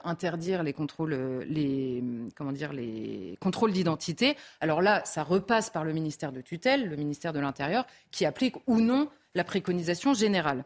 [SPEAKER 6] interdire les contrôles, les comment dire, les contrôles d'identité. Alors là, ça repasse par le ministère de tutelle, le ministère de l'Intérieur, qui applique ou non la préconisation générale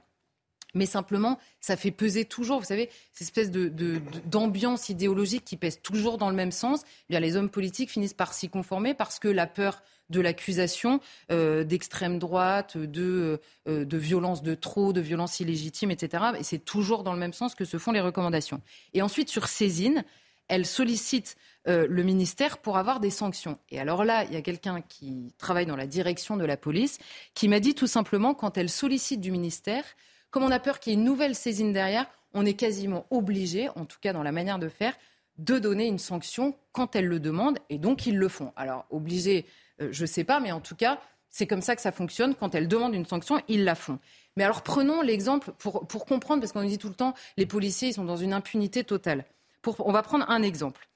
[SPEAKER 6] mais simplement, ça fait peser toujours, vous savez, cette espèce d'ambiance de, idéologique qui pèse toujours dans le même sens. Eh bien, les hommes politiques finissent par s'y conformer parce que la peur de l'accusation euh, d'extrême droite, de, euh, de violence de trop, de violence illégitime, etc. Et c'est toujours dans le même sens que se font les recommandations. Et ensuite, sur saisine, elle sollicite euh, le ministère pour avoir des sanctions. Et alors là, il y a quelqu'un qui travaille dans la direction de la police qui m'a dit tout simplement, quand elle sollicite du ministère, comme on a peur qu'il y ait une nouvelle saisine derrière, on est quasiment obligé, en tout cas dans la manière de faire, de donner une sanction quand elles le demandent, et donc ils le font. Alors, obligé, euh, je ne sais pas, mais en tout cas, c'est comme ça que ça fonctionne. Quand elles demandent une sanction, ils la font. Mais alors, prenons l'exemple pour, pour comprendre, parce qu'on dit tout le temps, les policiers, ils sont dans une impunité totale. Pour, on va prendre un exemple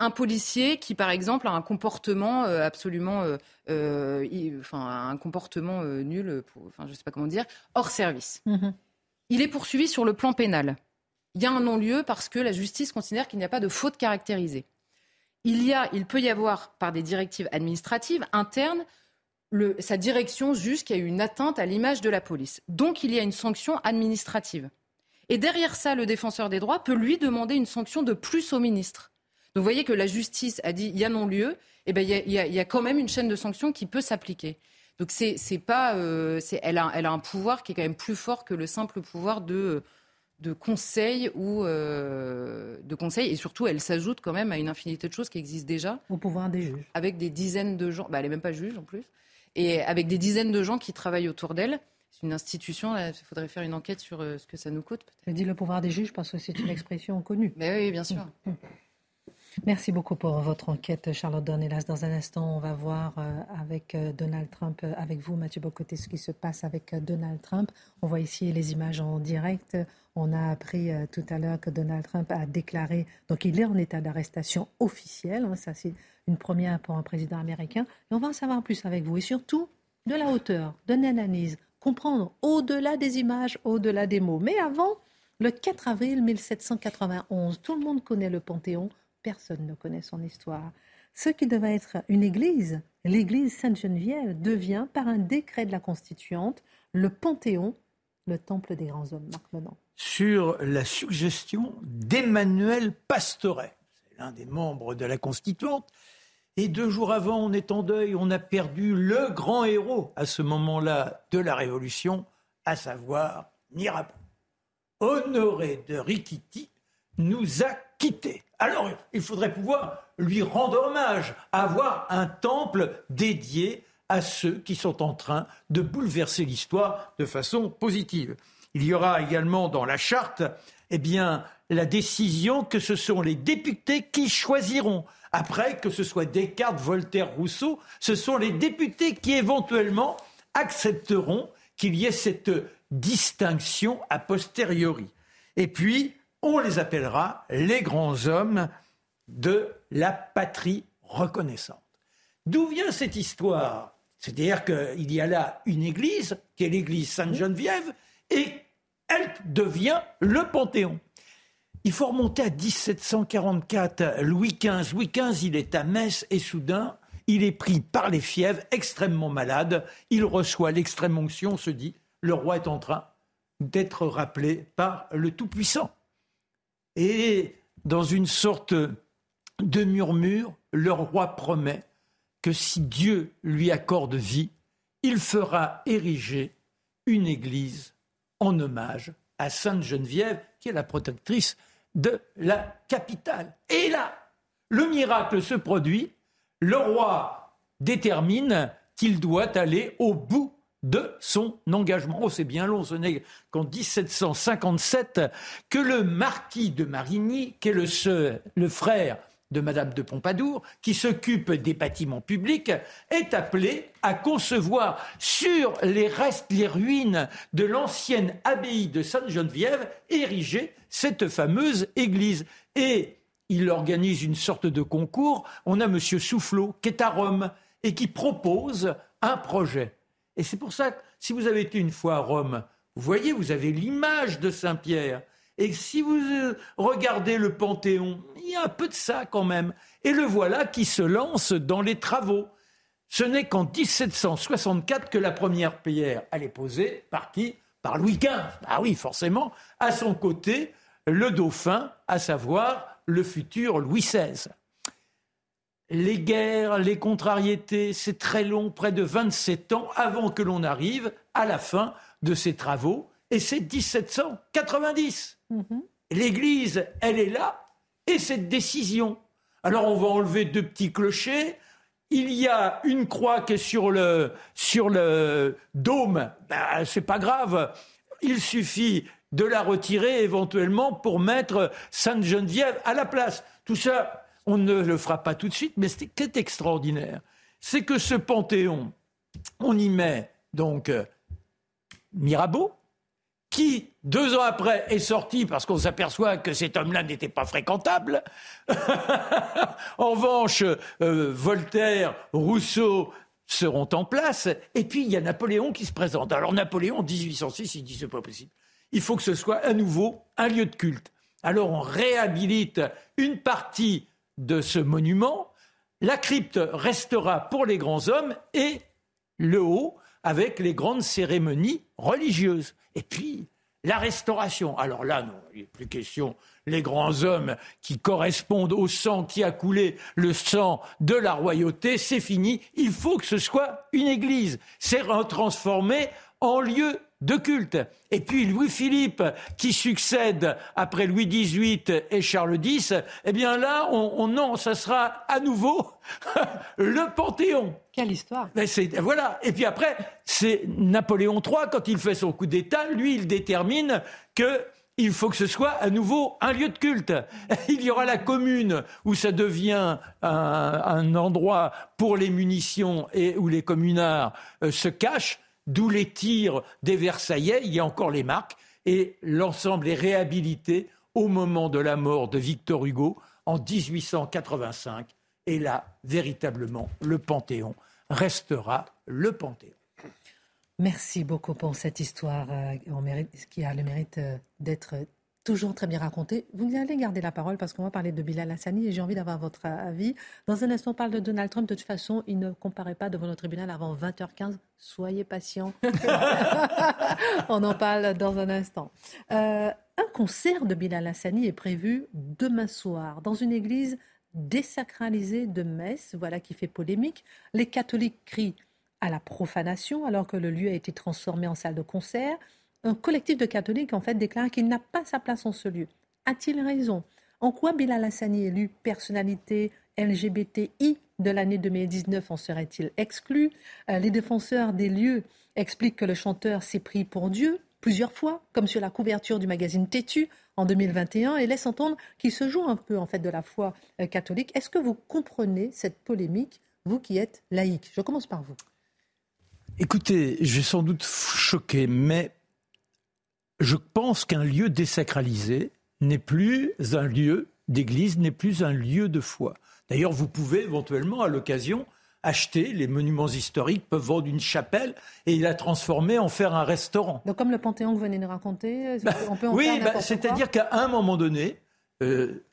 [SPEAKER 6] un policier qui, par exemple, a un comportement euh, absolument, euh, enfin, un comportement nul, enfin, je ne sais pas comment dire, hors service. Mm-hmm. Il est poursuivi sur le plan pénal. Il y a un non-lieu parce que la justice considère qu'il n'y a pas de faute caractérisée. Il, y a, peut y avoir, par des directives administratives internes, sa direction juge qu'il y a eu une atteinte à l'image de la police. Donc il y a une sanction administrative. Et derrière ça, le défenseur des droits peut lui demander une sanction de plus au ministre. Donc vous voyez que la justice a dit il y a non-lieu, eh ben, il, y a, quand même une chaîne de sanctions qui peut s'appliquer. Donc c'est, pas, euh, elle, elle a un pouvoir qui est quand même plus fort que le simple pouvoir de, de conseil ou euh, de conseil et surtout elle s'ajoute quand même à une infinité de choses qui existent déjà.
[SPEAKER 1] Au pouvoir des juges.
[SPEAKER 6] Avec des dizaines de gens, bah, elle n'est même pas juge en plus, et avec des dizaines de gens qui travaillent autour d'elle. C'est une institution, il faudrait faire une enquête sur euh, ce que ça nous coûte.
[SPEAKER 1] Je dis le pouvoir des juges parce que c'est une expression connue.
[SPEAKER 6] Mais oui, bien sûr. *laughs*
[SPEAKER 1] Merci beaucoup pour votre enquête, Charlotte Dornelas. Dans un instant, on va voir euh, avec euh, Donald Trump, euh, avec vous, Mathieu Bocoté, ce qui se passe avec Donald Trump. On voit ici les images en direct. On a appris tout à l'heure que Donald Trump a déclaré, donc il est en état d'arrestation officielle. Hein, ça, c'est une première pour un président américain. Et on va en savoir plus avec vous. Et surtout, de la hauteur, de l'analyse, comprendre au-delà des images, au-delà des mots. Mais avant, le 4 avril 1791, tout le monde connaît le Panthéon personne ne connaît son histoire. Ce qui devait être une église, l'église Sainte-Geneviève, devient, par un décret de la Constituante, le Panthéon, le temple des grands hommes. Marc Menon.
[SPEAKER 7] Sur la suggestion d'Emmanuel Pastoret, c'est l'un des membres de la Constituante. Et deux jours avant, on est en deuil, on a perdu le grand héros à ce moment-là de la Révolution, à savoir Mirabeau. Honoré de Riquiti nous a Alors, il faudrait pouvoir lui rendre hommage, avoir un temple dédié à ceux qui sont en train de bouleverser l'histoire de façon positive. Il y aura également dans la charte, eh bien, la décision que ce sont les députés qui choisiront. Après, que ce soit Descartes, Voltaire, Rousseau, ce sont les députés qui éventuellement accepteront qu'il y ait cette distinction a posteriori. Et puis, on les appellera les grands hommes de la patrie reconnaissante. D'où vient cette histoire? C'est-à-dire qu'il y a là une église, qui est l'église Sainte-Geneviève, et elle devient le Panthéon. Il faut remonter à 1744. Louis XV, Louis XV, il est à Metz et soudain, il est pris par les fièvres, extrêmement malade. Il reçoit l'extrême onction, se dit, le roi est en train d'être rappelé par le Tout-Puissant. Et dans une sorte de murmure, le roi promet que si Dieu lui accorde vie, il fera ériger une église en hommage à Sainte Geneviève, qui est la protectrice de la capitale. Et là, le miracle se produit, le roi détermine qu'il doit aller au bout de son engagement. Oh, c'est bien long, ce n'est qu'en 1757 que le marquis de Marigny, qui est le, frère de Madame de Pompadour, qui s'occupe des bâtiments publics, est appelée à concevoir sur les restes, les ruines de l'ancienne abbaye de Sainte-Geneviève, ériger cette fameuse église. Et il organise une sorte de concours. On a M. Soufflot, qui est à Rome, et qui propose un projet. Et c'est pour ça que si vous avez été une fois à Rome, vous voyez, vous avez l'image de Saint-Pierre. Et si vous euh, regardez le Panthéon, il y a un peu de ça quand même. Et le voilà qui se lance dans les travaux. Ce n'est qu'en 1764 que la première pierre, elle est posée par qui? Par Louis XV. Ah oui, forcément. À son côté, le dauphin, à savoir le futur Louis XVI. Les guerres, les contrariétés, c'est très long, près de 27 ans avant que l'on arrive à la fin de ces travaux. Et c'est 1790. Mhm. L'Église, elle est là, et cette décision. Alors on va enlever deux petits clochers. Il y a une croix qui est sur le, sur le dôme. Ben, c'est pas grave. Il suffit de la retirer éventuellement pour mettre Sainte-Geneviève à la place. Tout ça, on ne le fera pas tout de suite, mais ce qui est extraordinaire, c'est que ce panthéon, on y met donc euh, Mirabeau, qui, deux ans après, est sorti parce qu'on s'aperçoit que cet homme-là n'était pas fréquentable. *laughs* en revanche, euh, Voltaire, Rousseau seront en place. Et puis, il y a Napoléon qui se présente. Alors, Napoléon, en 1806, il dit c'est pas possible. Il faut que ce soit à nouveau un lieu de culte. Alors, on réhabilite une partie de ce monument. La crypte restera pour les grands hommes et le haut avec les grandes cérémonies religieuses. Et puis, la restauration. Alors là, non, il n'est plus question. Les grands hommes qui correspondent au sang qui a coulé, le sang de la royauté, c'est fini. Il faut que ce soit une église. C'est transformé en lieu de culte. Et puis Louis-Philippe, qui succède après Louis XVIII et Charles X, eh bien là, on, non, ça sera à nouveau *laughs* le Panthéon.
[SPEAKER 1] Quelle histoire
[SPEAKER 7] Voilà. Et puis après, c'est Napoléon III, quand il fait son coup d'État, lui, il détermine que il faut que ce soit à nouveau un lieu de culte. *laughs* Il y aura la commune où ça devient un, endroit pour les munitions et où les communards euh, se cachent d'où les tirs des Versaillais, il y a encore les marques, et l'ensemble est réhabilité au moment de la mort de Victor Hugo en 1885. Et là, véritablement, le Panthéon restera le Panthéon.
[SPEAKER 1] Merci beaucoup pour cette histoire euh, qui a le mérite euh, d'être toujours très bien raconté. Vous allez garder la parole parce qu'on va parler de Bilal Hassani et j'ai envie d'avoir votre avis. Dans un instant, on parle de Donald Trump. De toute façon, il ne comparaît pas devant le tribunal avant 20h15. Soyez patient. *laughs* on en parle dans un instant. Euh, un concert de Bilal Hassani est prévu demain soir dans une église désacralisée de Metz, voilà qui fait polémique. Les catholiques crient à la profanation alors que le lieu a été transformé en salle de concert un collectif de catholiques en fait déclare qu'il n'a pas sa place en ce lieu. A-t-il raison? En quoi Bilal Hassani, élu personnalité LGBTI de l'année 2019, en serait-il exclu? Euh, Les défenseurs des lieux expliquent que le chanteur s'est pris pour Dieu plusieurs fois, comme sur la couverture du magazine Tétu en 2021, et laisse entendre qu'il se joue un peu en fait de la foi euh, catholique. Est-ce que vous comprenez cette polémique, vous qui êtes laïque? Je commence par vous.
[SPEAKER 7] Écoutez, je vais sans doute choquer, mais je pense qu'un lieu désacralisé n'est plus un lieu d'église, n'est plus un lieu de foi. D'ailleurs, vous pouvez éventuellement, à l'occasion, acheter les monuments historiques, peuvent vendre une chapelle et la transformer en faire un restaurant.
[SPEAKER 1] Donc comme le Panthéon que vous venez de raconter,
[SPEAKER 7] bah, on peut en oui, bah, c'est-à-dire qu'à un moment donné, euh,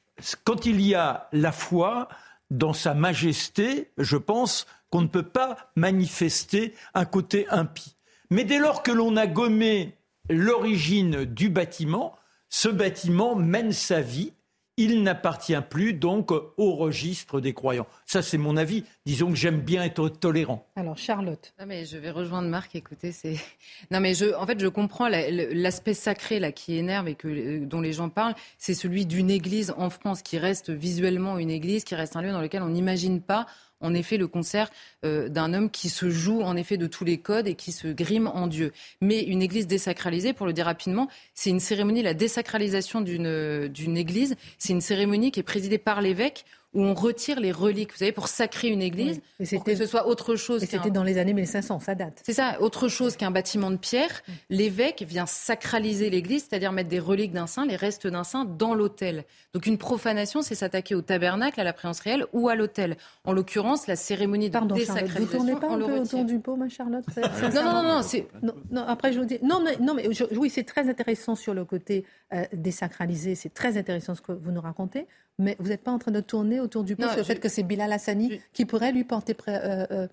[SPEAKER 7] quand il y a la foi dans sa majesté, je pense qu'on ne peut pas manifester un côté impie. Mais dès lors que l'on a gommé l'origine du bâtiment. Ce bâtiment mène sa vie. Il n'appartient plus donc au registre des croyants. Ça, c'est mon avis. Disons que j'aime bien être tolérant.
[SPEAKER 1] Alors, Charlotte.
[SPEAKER 6] Non, mais je vais rejoindre Marc. Écoutez, c'est. *laughs* Non, mais je, en fait, je comprends l'aspect sacré là qui énerve et que, dont les gens parlent. C'est celui d'une église en France qui reste visuellement une église, qui reste un lieu dans lequel on n'imagine pas en effet le concert euh, d'un homme qui se joue en effet de tous les codes et qui se grime en Dieu. Mais une église désacralisée, pour le dire rapidement, c'est une cérémonie, la désacralisation d'une église, c'est une cérémonie qui est présidée par l'évêque où on retire les reliques, vous savez, pour sacrer une église, et pour que ce soit autre chose.
[SPEAKER 1] Et c'était dans les années 1500, ça date.
[SPEAKER 6] C'est ça, autre chose qu'un bâtiment de pierre. L'évêque vient sacraliser l'église, c'est-à-dire mettre des reliques d'un saint, les restes d'un saint, dans l'autel. Donc une profanation, c'est s'attaquer au tabernacle, à la préance réelle ou à l'autel. En l'occurrence, la cérémonie de
[SPEAKER 1] Pardon,
[SPEAKER 6] désacralisation.
[SPEAKER 1] vous tournez pas un peu autour du pot, ma Charlotte
[SPEAKER 6] Non, non, non, c'est...
[SPEAKER 1] Non, après je vous dis... Non, mais, non, mais oui, c'est très intéressant sur le côté euh, désacralisé, c'est très intéressant ce que vous nous racontez, mais vous n'êtes pas en train de tourner autour du pot sur le fait que c'est Bilal Hassani qui pourrait lui porter... Euh, euh,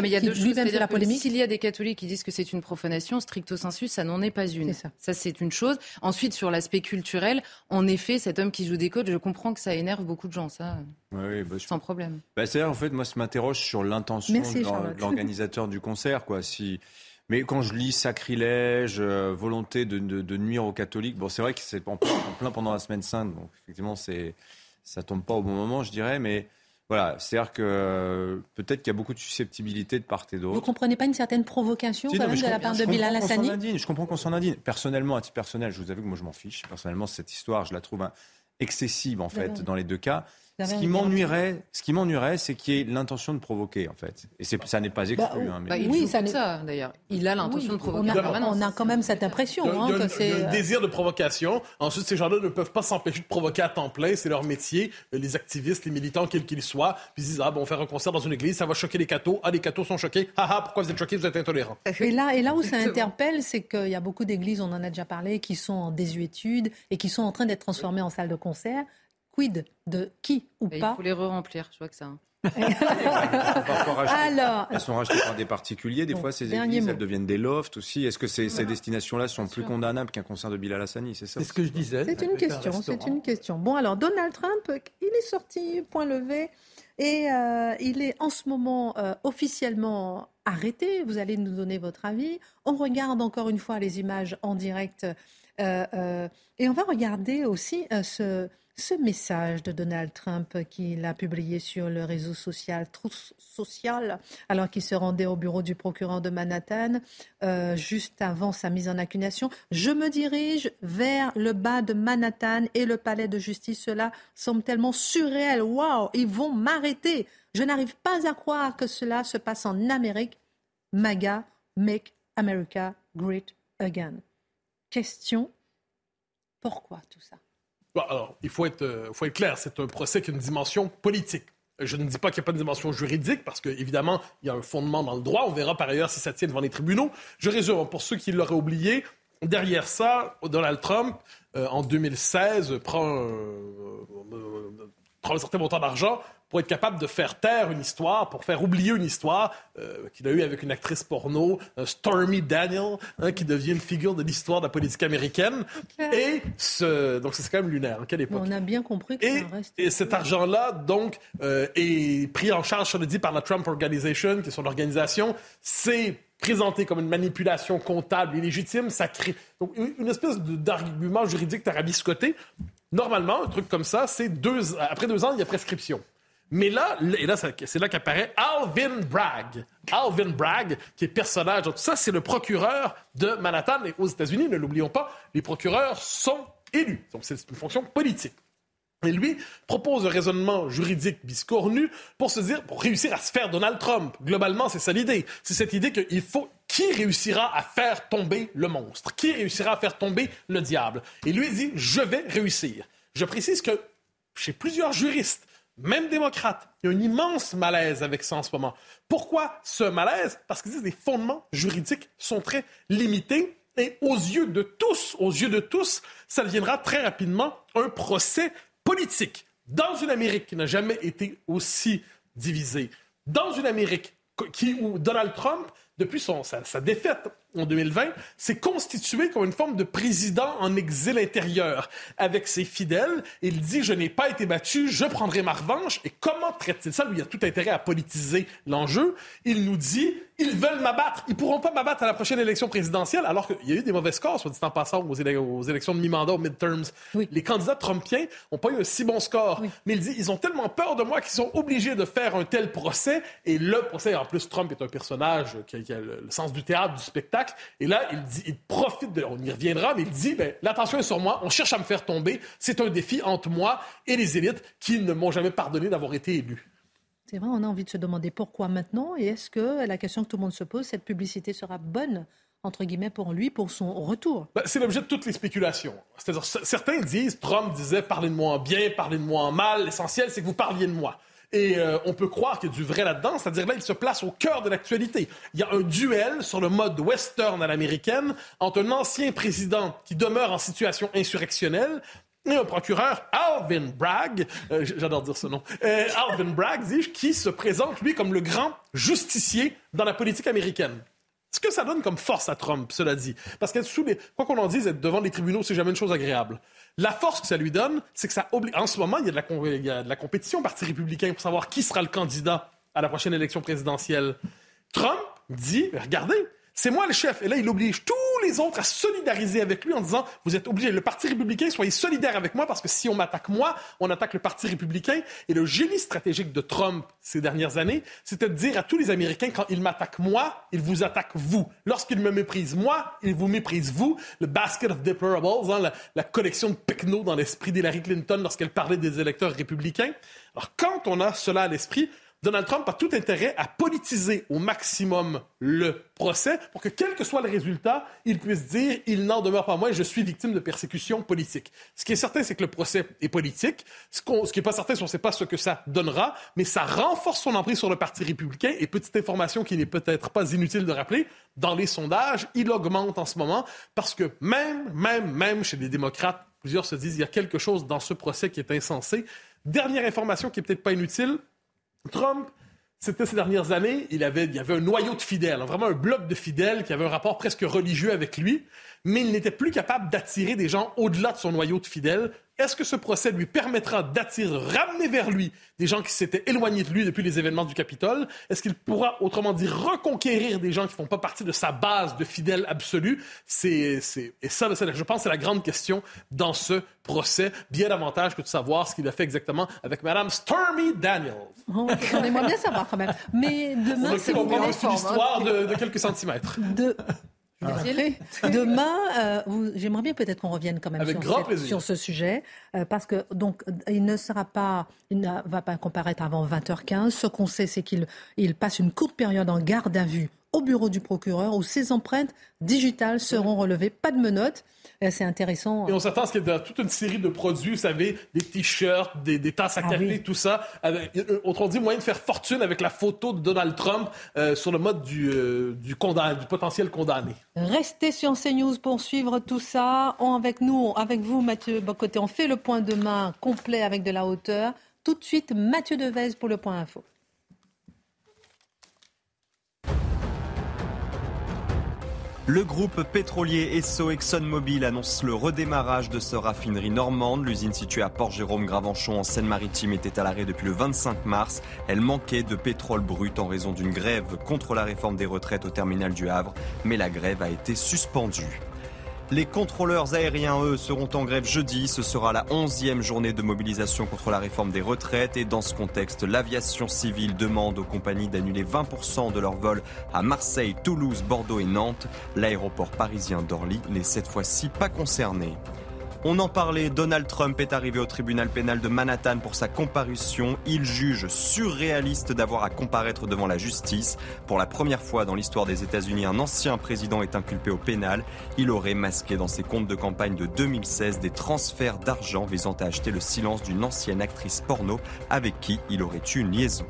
[SPEAKER 6] mais il y a deux choses. La polémique. S'il y a des catholiques qui disent que c'est une profanation, stricto sensu, ça n'en est pas une.
[SPEAKER 1] Ça,
[SPEAKER 6] ça c'est une chose. Ensuite, sur l'aspect culturel, en effet, cet homme qui joue des codes, je comprends que ça énerve beaucoup de gens, ça, oui, bah, sans problème.
[SPEAKER 5] Bah, C'est-à-dire, en fait, moi, ça m'interroge sur l'intention de l'organisateur du concert, quoi. Si mais quand je lis sacrilège, euh, volonté de, de, nuire aux catholiques, bon, c'est vrai que c'est en, plein pendant la semaine sainte, donc effectivement, c'est ça tombe pas au bon moment, je dirais, mais voilà, c'est-à-dire que euh, peut-être qu'il y a beaucoup de susceptibilité de part et d'autre.
[SPEAKER 1] Vous comprenez pas une certaine provocation quand même de la part de Bilal Hassani
[SPEAKER 5] Je comprends qu'on s'en indigne. Personnellement, à titre personnel, je vous avoue que moi je m'en fiche. Personnellement, cette histoire, je la trouve excessive en fait dans les deux cas. Ce qui m'ennuierait, ce qui m'ennuierait, c'est qu'il y ait l'intention de provoquer, en fait. Et ça n'est pas exclu. Bah,
[SPEAKER 6] hein, bah, oui, ça, ça d'ailleurs. Il a l'intention de provoquer.
[SPEAKER 1] On a, quand même cette impression.
[SPEAKER 4] Il y a,
[SPEAKER 1] hein,
[SPEAKER 4] que un, désir de provocation. Ensuite, ces gens-là ne peuvent pas s'empêcher de provoquer à temps plein. C'est leur métier. Les activistes, les militants, quels qu'ils soient, puis ils disent ah bon, faire un concert dans une église, ça va choquer les cathos. Ah, les cathos sont choqués. Ah ah, pourquoi vous êtes choqués Vous êtes intolérants.
[SPEAKER 1] Et là, et là où ça interpelle, c'est qu'il y a beaucoup d'églises, on en a déjà parlé, qui sont en désuétude et qui sont en train d'être transformées en salles de concert quid de qui ou pas
[SPEAKER 6] Il faut les re-remplir, je vois que ça. Hein. *laughs*
[SPEAKER 5] Alors, elles sont rachetées par des particuliers. Des fois, ces églises, elles deviennent des lofts aussi. Est-ce que ces, ces destinations-là sont plus condamnables qu'un concert de Bilal Hassani
[SPEAKER 7] C'est ça C'est ce que je disais.
[SPEAKER 1] C'est une question. C'est une question. Bon, alors Donald Trump, il est sorti point levé et euh, il est en ce moment euh, officiellement arrêté. Vous allez nous donner votre avis. On regarde encore une fois les images en direct euh, et on va regarder aussi ce ce message de Donald Trump qu'il a publié sur le réseau social Social, alors qu'il se rendait au bureau du procureur de Manhattan, euh, juste avant sa mise en accusation. Je me dirige vers le bas de Manhattan et le palais de justice. Cela semble tellement surréel. Waouh, ils vont m'arrêter. Je n'arrive pas à croire que cela se passe en Amérique. MAGA, Make America Great Again. Question, pourquoi tout ça?
[SPEAKER 4] Alors, il faut être, euh, faut être clair, c'est un procès qui a une dimension politique. Je ne dis pas qu'il n'y a pas de dimension juridique, parce qu'évidemment, il y a un fondement dans le droit. On verra par ailleurs si ça tient devant les tribunaux. Je résume, pour ceux qui l'auraient oublié, derrière ça, Donald Trump, euh, en 2016, prend, prend un certain montant d'argent pour être capable de faire taire une histoire, pour faire oublier une histoire euh, qu'il a eue avec une actrice porno, euh, Stormy Daniel, hein, qui devient une figure de l'histoire de la politique américaine. Et ce... donc c'est quand même lunaire. Hein, quelle époque.
[SPEAKER 1] On a bien compris que
[SPEAKER 4] et,
[SPEAKER 1] ça reste...
[SPEAKER 4] et cet argent-là, donc, euh, est pris en charge, je le dit, par la Trump Organization, qui est son organisation. C'est présenté comme une manipulation comptable illégitime, ça crée donc une espèce d'argument juridique tarabiscoté. Normalement, un truc comme ça, c'est deux après deux ans, il y a prescription. Mais là, et là, c'est là qu'apparaît Alvin Bragg. Alvin Bragg, qui est personnage, ça, c'est le procureur de Manhattan. Et aux États-Unis, ne l'oublions pas, les procureurs sont élus. Donc, c'est une fonction politique. Et lui propose un raisonnement juridique biscornu pour se dire, pour réussir à se faire Donald Trump. Globalement, c'est ça l'idée. C'est cette idée qu'il faut qui réussira à faire tomber le monstre, qui réussira à faire tomber le diable? Et lui dit, je vais réussir. Je précise que chez plusieurs juristes, même démocrates, il y a un immense malaise avec ça en ce moment. Pourquoi ce malaise? Parce que les fondements juridiques sont très limités et aux yeux de tous, aux yeux de tous, ça deviendra très rapidement un procès politique. Dans une Amérique qui n'a jamais été aussi divisée, dans une Amérique qui, où Donald Trump, depuis son, sa défaite en 2020, s'est constitué comme une forme de président en exil intérieur avec ses fidèles. Il dit Je n'ai pas été battu, je prendrai ma revanche. Et comment traite-t-il ça? Lui, il a tout intérêt à politiser l'enjeu. Il nous dit Ils veulent m'abattre. Ils pourront pas m'abattre à la prochaine élection présidentielle, alors qu'il y a eu des mauvais scores, soit dit en passant, aux, élections de mi-mandat, aux midterms. Les candidats trumpiens n'ont pas eu un si bon score. Mais il dit Ils ont tellement peur de moi qu'ils sont obligés de faire un tel procès. Et le procès, en plus, Trump est un personnage qui a, le sens du théâtre, du spectacle Et là, il, dit, il profite de. On y reviendra, mais il dit ben, l'attention est sur moi, on cherche à me faire tomber. C'est un défi entre moi et les élites qui ne m'ont jamais pardonné d'avoir été élu.
[SPEAKER 1] C'est vrai, on a envie de se demander pourquoi maintenant et est-ce que la question que tout le monde se pose, cette publicité sera bonne entre guillemets, pour lui, pour son retour?
[SPEAKER 4] Ben, c'est l'objet de toutes les spéculations. C'est-à-dire, certains disent, Trump disait, parlez de moi en bien, parlez de moi en mal, l'essentiel, c'est que vous parliez de moi. Et euh, on peut croire qu'il y a du vrai là-dedans, c'est-à-dire là, il se place au cœur de l'actualité. Il y a un duel sur le mode western à l'américaine entre un ancien président qui demeure en situation insurrectionnelle et un procureur, Alvin Bragg, euh, j'adore dire ce nom, euh, Alvin Bragg, dis-je, qui se présente, lui, comme le grand justicier dans la politique américaine. Ce que ça donne comme force à Trump, cela dit. Parce que sous les, quoi qu'on en dise, être devant les tribunaux, c'est jamais une chose agréable. La force que ça lui donne, c'est que ça oblige. En ce moment, il y, a de la, il y a de la compétition au Parti républicain pour savoir qui sera le candidat à la prochaine élection présidentielle. Trump dit, regardez, c'est moi le chef. Et là, il oblige tous les autres à solidariser avec lui en disant, vous êtes obligés, le Parti républicain, soyez solidaires avec moi parce que si on m'attaque moi, on attaque le Parti républicain. Et le génie stratégique de Trump ces dernières années, c'était de dire à tous les Américains, quand ils m'attaquent moi, ils vous attaquent vous. Lorsqu'ils me méprisent moi, ils vous méprisent vous. Le basket of deplorables, hein, la, collection de pecnos dans l'esprit d'Hillary Clinton lorsqu'elle parlait des électeurs républicains. Alors quand on a cela à l'esprit, Donald Trump a tout intérêt à politiser au maximum le procès pour que, quel que soit le résultat, il puisse dire il n'en demeure pas moins, je suis victime de persécution politique. Ce qui est certain, c'est que le procès est politique. Ce, qui n'est pas certain, c'est qu'on ne sait pas ce que ça donnera, mais ça renforce son emprise sur le Parti républicain. Et petite information qui n'est peut-être pas inutile de rappeler, dans les sondages, il augmente en ce moment parce que même, même, même chez les démocrates, plusieurs se disent il y a quelque chose dans ce procès qui est insensé. Dernière information qui est peut-être pas inutile, Trump, c'était ces dernières années, il, avait, y avait un noyau de fidèles, hein, vraiment un bloc de fidèles qui avait un rapport presque religieux avec lui, mais il n'était plus capable d'attirer des gens au-delà de son noyau de fidèles. Est-ce que ce procès lui permettra d'attirer, ramener vers lui des gens qui s'étaient éloignés de lui depuis les événements du Capitole? Est-ce qu'il pourra, autrement dit, reconquérir des gens qui ne font pas partie de sa base de fidèles absolus? C'est, c'est, et ça, je pense, c'est la grande question dans ce procès, bien davantage que de savoir ce qu'il a fait exactement avec Mme Stormy Daniels.
[SPEAKER 1] Oh, on aimerait bien savoir quand même. Mais demain, c'est
[SPEAKER 4] une histoire de, de quelques centimètres.
[SPEAKER 1] De... *laughs* Demain, euh, j'aimerais bien peut-être qu'on revienne quand même sur, ce sujet, euh, parce que donc il ne sera pas, il ne va pas comparaître avant 20h15. Ce qu'on sait, c'est qu'il il passe une courte période en garde à vue au bureau du procureur où ses empreintes digitales seront relevées. Pas de menottes. Euh, c'est intéressant.
[SPEAKER 4] Et on s'attend à ce qu'il y ait toute une série de produits, vous savez, des t-shirts, des, tasses à ah café, tout ça. Euh, autrement dit, moyen de faire fortune avec la photo de Donald Trump euh, sur le mode du, du, condamné, du potentiel condamné.
[SPEAKER 1] Restez sur CNews pour suivre tout ça. On, avec nous, avec vous, Mathieu Bocoté, on fait le point demain complet avec de la hauteur. Tout de suite, Mathieu Devez pour le point info.
[SPEAKER 8] Le groupe pétrolier Esso ExxonMobil annonce le redémarrage de sa raffinerie normande. L'usine située à Port-Jérôme-Gravenchon en Seine-Maritime était à l'arrêt depuis le 25 mars. Elle manquait de pétrole brut en raison d'une grève contre la réforme des retraites au terminal du Havre, mais la grève a été suspendue. Les contrôleurs aériens, eux, seront en grève jeudi. Ce sera la onzième journée de mobilisation contre la réforme des retraites. Et dans ce contexte, l'aviation civile demande aux compagnies d'annuler 20% de leurs vols à Marseille, Toulouse, Bordeaux et Nantes. L'aéroport parisien d'Orly n'est cette fois-ci pas concerné. On en parlait, Donald Trump est arrivé au tribunal pénal de Manhattan pour sa comparution. Il juge surréaliste d'avoir à comparaître devant la justice. Pour la première fois dans l'histoire des États-Unis, un ancien président est inculpé au pénal. Il aurait masqué dans ses comptes de campagne de 2016 des transferts d'argent visant à acheter le silence d'une ancienne actrice porno avec qui il aurait eu une liaison.